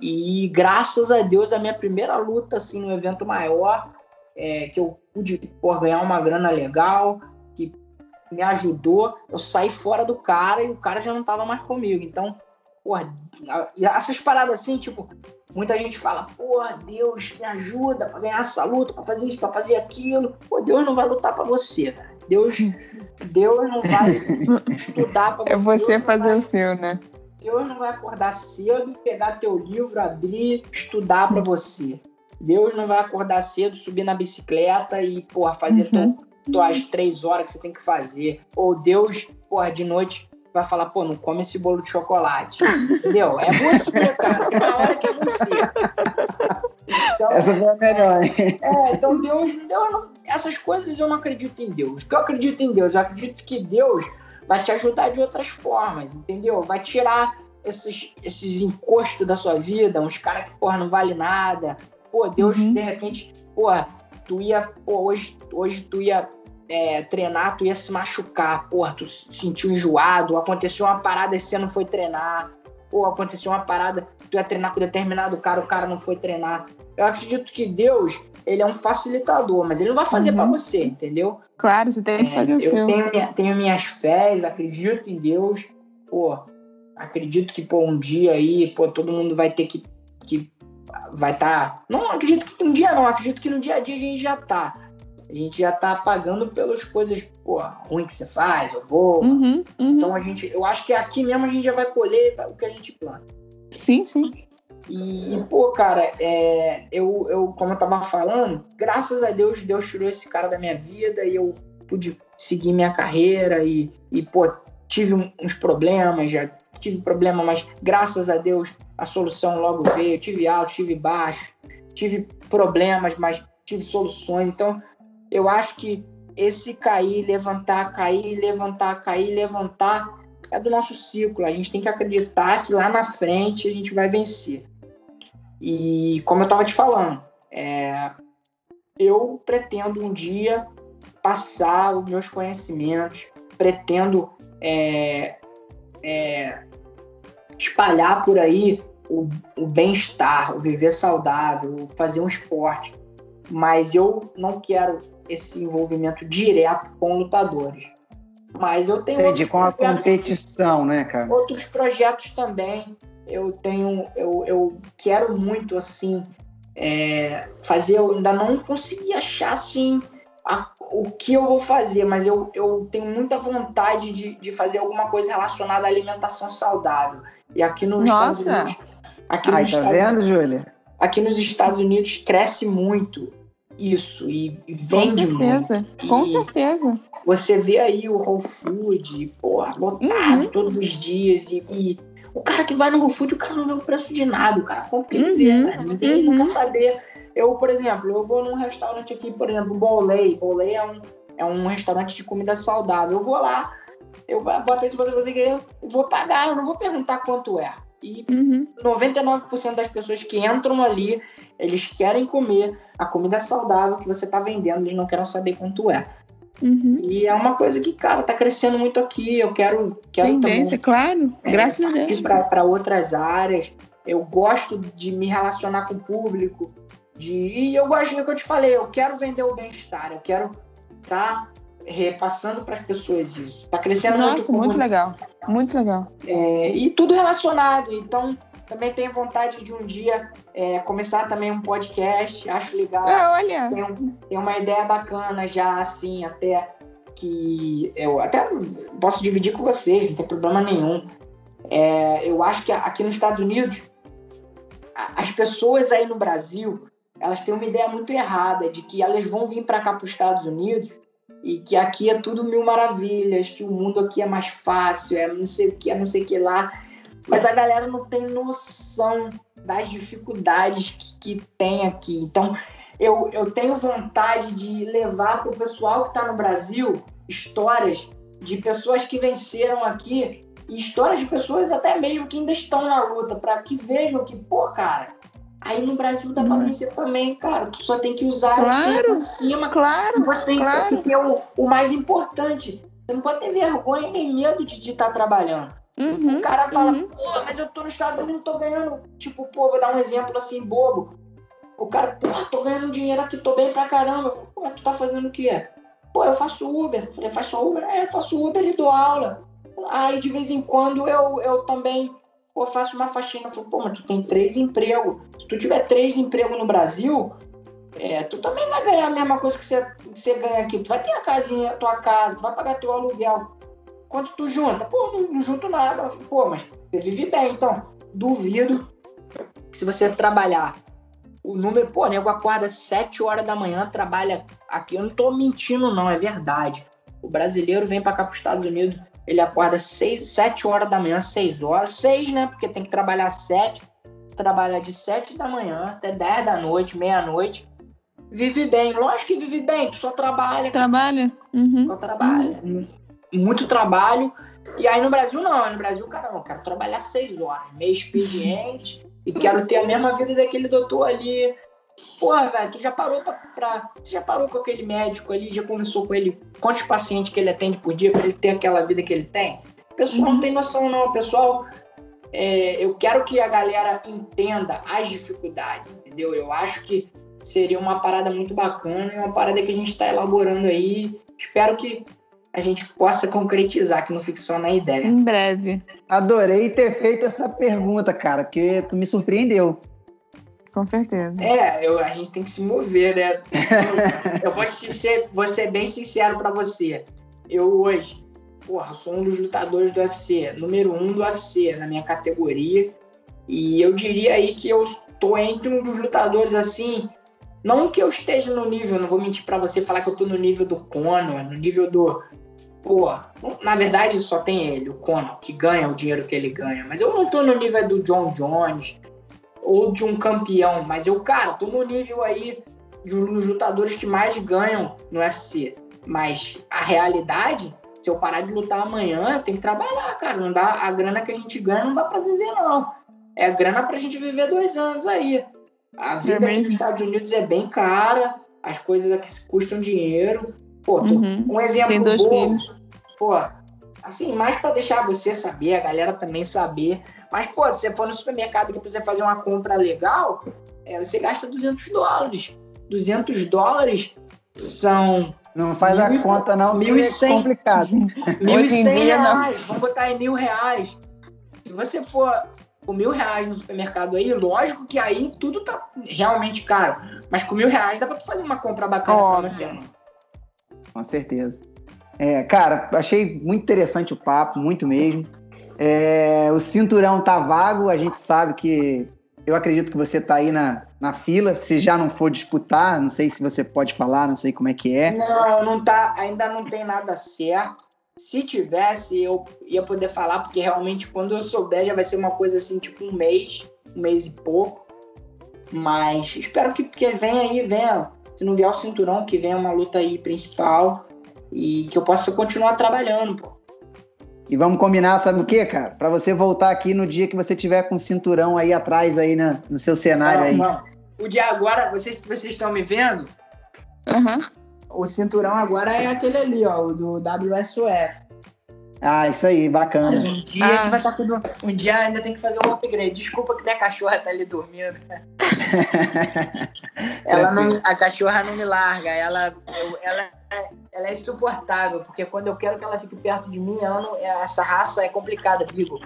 e graças a Deus a minha primeira luta, assim, no evento maior, é, que eu pude pô, ganhar uma grana legal, que me ajudou, eu saí fora do cara e o cara já não tava mais comigo, então porra, essas paradas assim, tipo, muita gente fala, porra, Deus me ajuda pra ganhar essa luta, pra fazer isso, pra fazer aquilo. Pô, Deus não vai lutar pra você, cara. Deus, Deus não vai estudar pra você. É você Deus fazer vai, o seu, né? Deus não vai acordar cedo, pegar teu livro, abrir, estudar pra você. Deus não vai acordar cedo, subir na bicicleta e, porra, fazer uhum. tuas três horas que você tem que fazer. Ou Deus, porra, de noite vai falar, pô, não come esse bolo de chocolate. Entendeu? É você, cara. Tem uma hora que é você. Então, Essa foi a melhor. É, então Deus, Deus não, essas coisas eu não acredito em Deus. O que eu acredito em Deus? Eu acredito que Deus vai te ajudar de outras formas, entendeu? Vai tirar esses, esses encostos da sua vida, uns caras que, porra, não vale nada. Pô, Deus, uhum. de repente, porra, tu ia, pô, hoje, hoje tu ia é, treinar, tu ia se machucar, porra, tu sentiu enjoado, aconteceu uma parada e você não foi treinar, ou aconteceu uma parada, tu ia treinar com determinado cara, o cara não foi treinar. Eu acredito que Deus, ele é um facilitador, mas ele não vai fazer uhum. para você, entendeu? Claro, você tem que é, fazer é, o eu seu. Tenho, minha, tenho minhas fés, acredito em Deus, pô, acredito que, pô, um dia aí, pô, todo mundo vai ter que, que vai estar... Tá... Não acredito que um dia não, acredito que no dia a dia a gente já tá A gente já tá pagando pelas coisas, pô, ruim que você faz, ou boa. Uhum, uhum. Então a gente, eu acho que aqui mesmo a gente já vai colher o que a gente planta. Sim, sim. E, e, pô, cara, é, eu, eu, como eu tava falando, graças a Deus, Deus tirou esse cara da minha vida e eu pude seguir minha carreira e, e pô, tive uns problemas, já tive problema, mas graças a Deus a solução logo veio. Tive alto, tive baixo, tive problemas, mas tive soluções. Então, eu acho que esse cair, levantar, cair, levantar, cair, levantar é do nosso ciclo. A gente tem que acreditar que lá na frente a gente vai vencer. E como eu estava te falando, é, eu pretendo um dia passar os meus conhecimentos, pretendo é, é, espalhar por aí o, o bem-estar, o viver saudável, fazer um esporte. Mas eu não quero esse envolvimento direto com lutadores. Mas eu tenho. Entendi, com a competição, né, cara? Outros projetos também. Eu tenho. Eu, eu quero muito, assim, é, fazer. Eu ainda não consegui achar, assim, a, o que eu vou fazer, mas eu, eu tenho muita vontade de, de fazer alguma coisa relacionada à alimentação saudável. E aqui nos Nossa. Estados Unidos. Aqui Ai, nos tá Estados vendo, Júlia? aqui nos Estados Unidos cresce muito isso e, e Com vende muito. certeza. Com E certeza. Você vê aí o Whole Food, porra, lotado Uhum. todos os dias e, e o cara que vai no Whole Food, o cara não vê o preço de nada, o cara compra o que Uhum, vê, né? Ninguém uhum. nunca saber. Eu, por exemplo, eu vou num restaurante aqui, por exemplo, Bolei. Bolei é um, é um restaurante de comida saudável. Eu vou lá, eu boto isso, boto isso, eu vou pagar, eu não vou perguntar quanto é. E Uhum. 99% das pessoas que entram ali, eles querem comer a comida saudável que você está vendendo, eles não querem saber quanto é. Uhum. E é uma coisa que, cara, tá crescendo muito aqui. Eu quero, quero Tendência, claro. É, Graças a Deus. para outras áreas. Eu gosto de me relacionar com o público. De, e eu gosto do que eu te falei, eu quero vender o bem-estar, eu quero estar repassando para as pessoas isso. Tá crescendo muito. Nossa, muito público. legal. Muito legal. É, e tudo relacionado. Então, também tenho vontade de um dia é, começar também um podcast. Acho legal. Ah, olha. Tem, um- tem uma ideia bacana já, assim, até que eu até posso dividir com você, não tem problema nenhum. É, eu acho que aqui nos Estados Unidos, as pessoas aí no Brasil, elas têm uma ideia muito errada de que elas vão vir para cá para os Estados Unidos e que aqui é tudo mil maravilhas, que o mundo aqui é mais fácil, é não sei o que, é não sei o que lá. Mas a galera não tem noção das dificuldades que, que tem aqui. Então, eu, eu tenho vontade de levar para o pessoal que está no Brasil histórias de pessoas que venceram aqui e histórias de pessoas até mesmo que ainda estão na luta, para que vejam que, pô, cara, aí no Brasil dá para Hum. vencer também, cara. Tu só tem que usar Claro. em cima Claro. e você tem claro. que ter o, o mais importante. Você não pode ter vergonha nem medo de estar trabalhando. Uhum. O cara fala, uhum. pô, mas eu tô no Estados Unidos, não tô ganhando. Tipo, pô, vou dar um exemplo assim, bobo. O cara, pô, tô ganhando dinheiro aqui, tô bem pra caramba. Pô, mas tu tá fazendo o quê? Pô, eu faço Uber. Falei, faz só Uber? É, eu faço Uber e dou aula. Aí de vez em quando eu, eu também pô, faço uma faxina. Falei, pô, mas tu tem três empregos. Se tu tiver três empregos no Brasil, é, tu também vai ganhar a mesma coisa que você, que você ganha aqui. Tu vai ter a casinha, tua casa, tu vai pagar teu aluguel. Quanto tu junta? Pô, não, não junto nada. Pô, mas você vive bem, então. Duvido que se você trabalhar o número, pô, nego acorda 7 horas da manhã, trabalha aqui. Eu não tô mentindo, não, é verdade. O brasileiro vem pra cá pros Estados Unidos, ele acorda 6, 7 horas da manhã, 6 horas, 6, né? Porque tem que trabalhar 7, trabalha de 7 da manhã até 10 da noite, meia-noite. Vive bem, lógico que vive bem, tu só trabalha, Trabalha. Uhum. só trabalha. Muito trabalho. E aí no Brasil não, no Brasil, cara, não, quero trabalhar seis horas, meio expediente, e quero ter a mesma vida daquele doutor ali. Porra, velho, tu já parou pra, pra- Tu já parou com aquele médico ali, já conversou com ele quantos pacientes que ele atende por dia pra ele ter aquela vida que ele tem? O pessoal Uhum. não tem noção, não. O pessoal. é, eu quero que a galera entenda as dificuldades, entendeu? Eu acho que seria uma parada muito bacana e uma parada que a gente está elaborando aí. Espero que a gente possa concretizar, que não fique só na ideia. Em breve. Adorei ter feito essa pergunta, cara, porque tu me surpreendeu. Com certeza. É, eu, a gente tem que se mover, né? eu vou, te ser, vou ser bem sincero para você. Eu hoje, porra, sou um dos lutadores do UFC, número um do UFC na minha categoria. E eu diria aí que eu estou entre um dos lutadores assim. Não que eu esteja no nível, não vou mentir para você falar que eu tô no nível do Conor, no nível do. Pô, na verdade só tem ele, o Conor, que ganha o dinheiro que ele ganha. Mas eu não tô no nível do John Jones, ou de um campeão, mas eu, cara, tô no nível aí de um dos lutadores que mais ganham no UFC. Mas a realidade, se eu parar de lutar amanhã, eu tenho que trabalhar, cara. Não dá, a grana que a gente ganha não dá para viver, não. É grana pra gente viver dois anos aí. A vida aqui nos Estados Unidos é bem cara, as coisas aqui custam dinheiro. Pô, tô, uhum. um exemplo Tem dois Filhos. Pô, assim, mais para deixar você saber, a galera também saber. Mas, pô, se você for no supermercado que precisa fazer uma compra legal, é, você gasta 200 dólares. 200 dólares são. Não faz mil, a conta, não. Mil e cem. É complicado. Mil e cem reais. Vamos botar aí mil reais. Se você for com mil reais no supermercado aí, lógico que aí tudo tá realmente caro. Mas com mil reais dá pra tu fazer uma compra bacana oh, pra você. Com certeza. É, cara, achei muito interessante o papo, muito mesmo. É, o cinturão tá vago, a gente sabe que. Eu acredito que você tá aí na, na fila, se já não for disputar, não sei se você pode falar, não sei como é que é. Não, não tá, ainda não tem nada certo. Se tivesse, eu ia poder falar, porque realmente quando eu souber já vai ser uma coisa assim, tipo um mês, um mês e pouco. Mas espero que, que venha aí, venha. Se não vier o cinturão, que venha uma luta aí principal e que eu possa continuar trabalhando, pô. E vamos combinar, sabe o que, cara? Para você voltar aqui no dia que você tiver com o cinturão aí atrás aí na, no seu cenário não, aí. Não. O dia agora, vocês, vocês estão me vendo? Uhum. O cinturão agora é aquele ali, ó, o do WSOF. Ah, isso aí, bacana. Um dia ah. vai estar tá tudo. Um dia ainda tem que fazer um upgrade. Desculpa que minha cachorra tá ali dormindo. ela não, a cachorra não me larga. Ela, eu, ela, ela é insuportável, porque quando eu quero que ela fique perto de mim, ela não, essa raça é complicada, digo.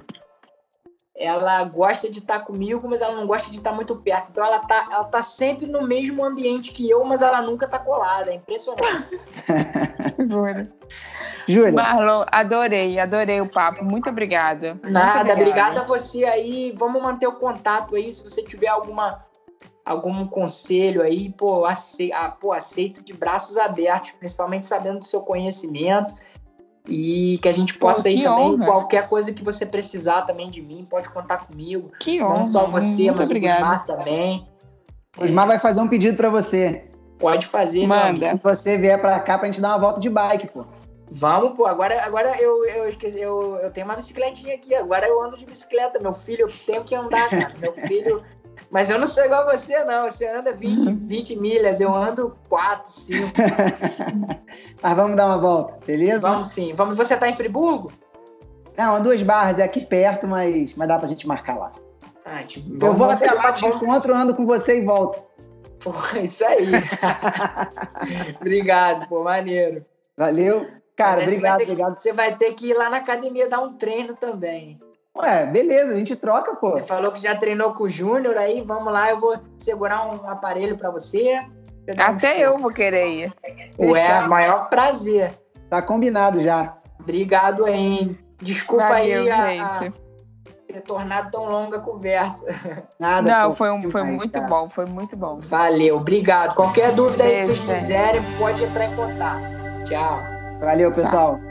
Ela gosta de estar tá comigo, mas ela não gosta de estar tá muito perto. Então ela tá, ela tá sempre no mesmo ambiente que eu, mas ela nunca tá colada. É impressionante. Júlia. Marlon, adorei, adorei o papo. Muito obrigada. Nada, Muito obrigada a você aí. Vamos manter o contato aí. Se você tiver alguma algum conselho aí, pô, aceito, ah, pô, aceito de braços abertos, principalmente sabendo do seu conhecimento e que a gente possa pô, aí também, honra. qualquer coisa que você precisar também de mim, pode contar comigo. Que honra. Não só você, Muito mas obrigado. o Osmar também. O Osmar vai fazer um pedido para você. Pode fazer, Manda. Se você vier para cá pra gente dar uma volta de bike, pô. Vamos, pô. Agora, agora eu, eu, eu, eu tenho uma bicicletinha aqui. Agora eu ando de bicicleta. Meu filho, eu tenho que andar, cara. Meu filho. Mas eu não sou igual a você, não. Você anda 20, 20 milhas, eu ando 4, 5. Mas vamos dar uma volta, beleza? Vamos sim. Vamos, você tá em Friburgo? Não, duas barras, é aqui perto, mas, mas dá pra gente marcar lá. Ah, tipo, eu vou até lá, te encontro, ando com você e volto. Pô, isso aí. Obrigado, pô, maneiro. Valeu. Cara, obrigado, você obrigado. Que, você vai ter que ir lá na academia dar um treino também. Ué, beleza, a gente troca, pô. Você falou que já treinou com o Júnior, aí vamos lá, eu vou segurar um aparelho para você. você Até um eu vou querer ir. Ué, maior prazer. Tá combinado já. Obrigado, hein? Desculpa Valeu, aí a, gente. A ter tornado tão longa a conversa. Nada, Não, pô, foi, um, foi muito cara. bom, foi muito bom. Valeu, obrigado. Qualquer dúvida aí que vocês quiserem, pode entrar em contato. Tchau. Valeu, pessoal. Tchau.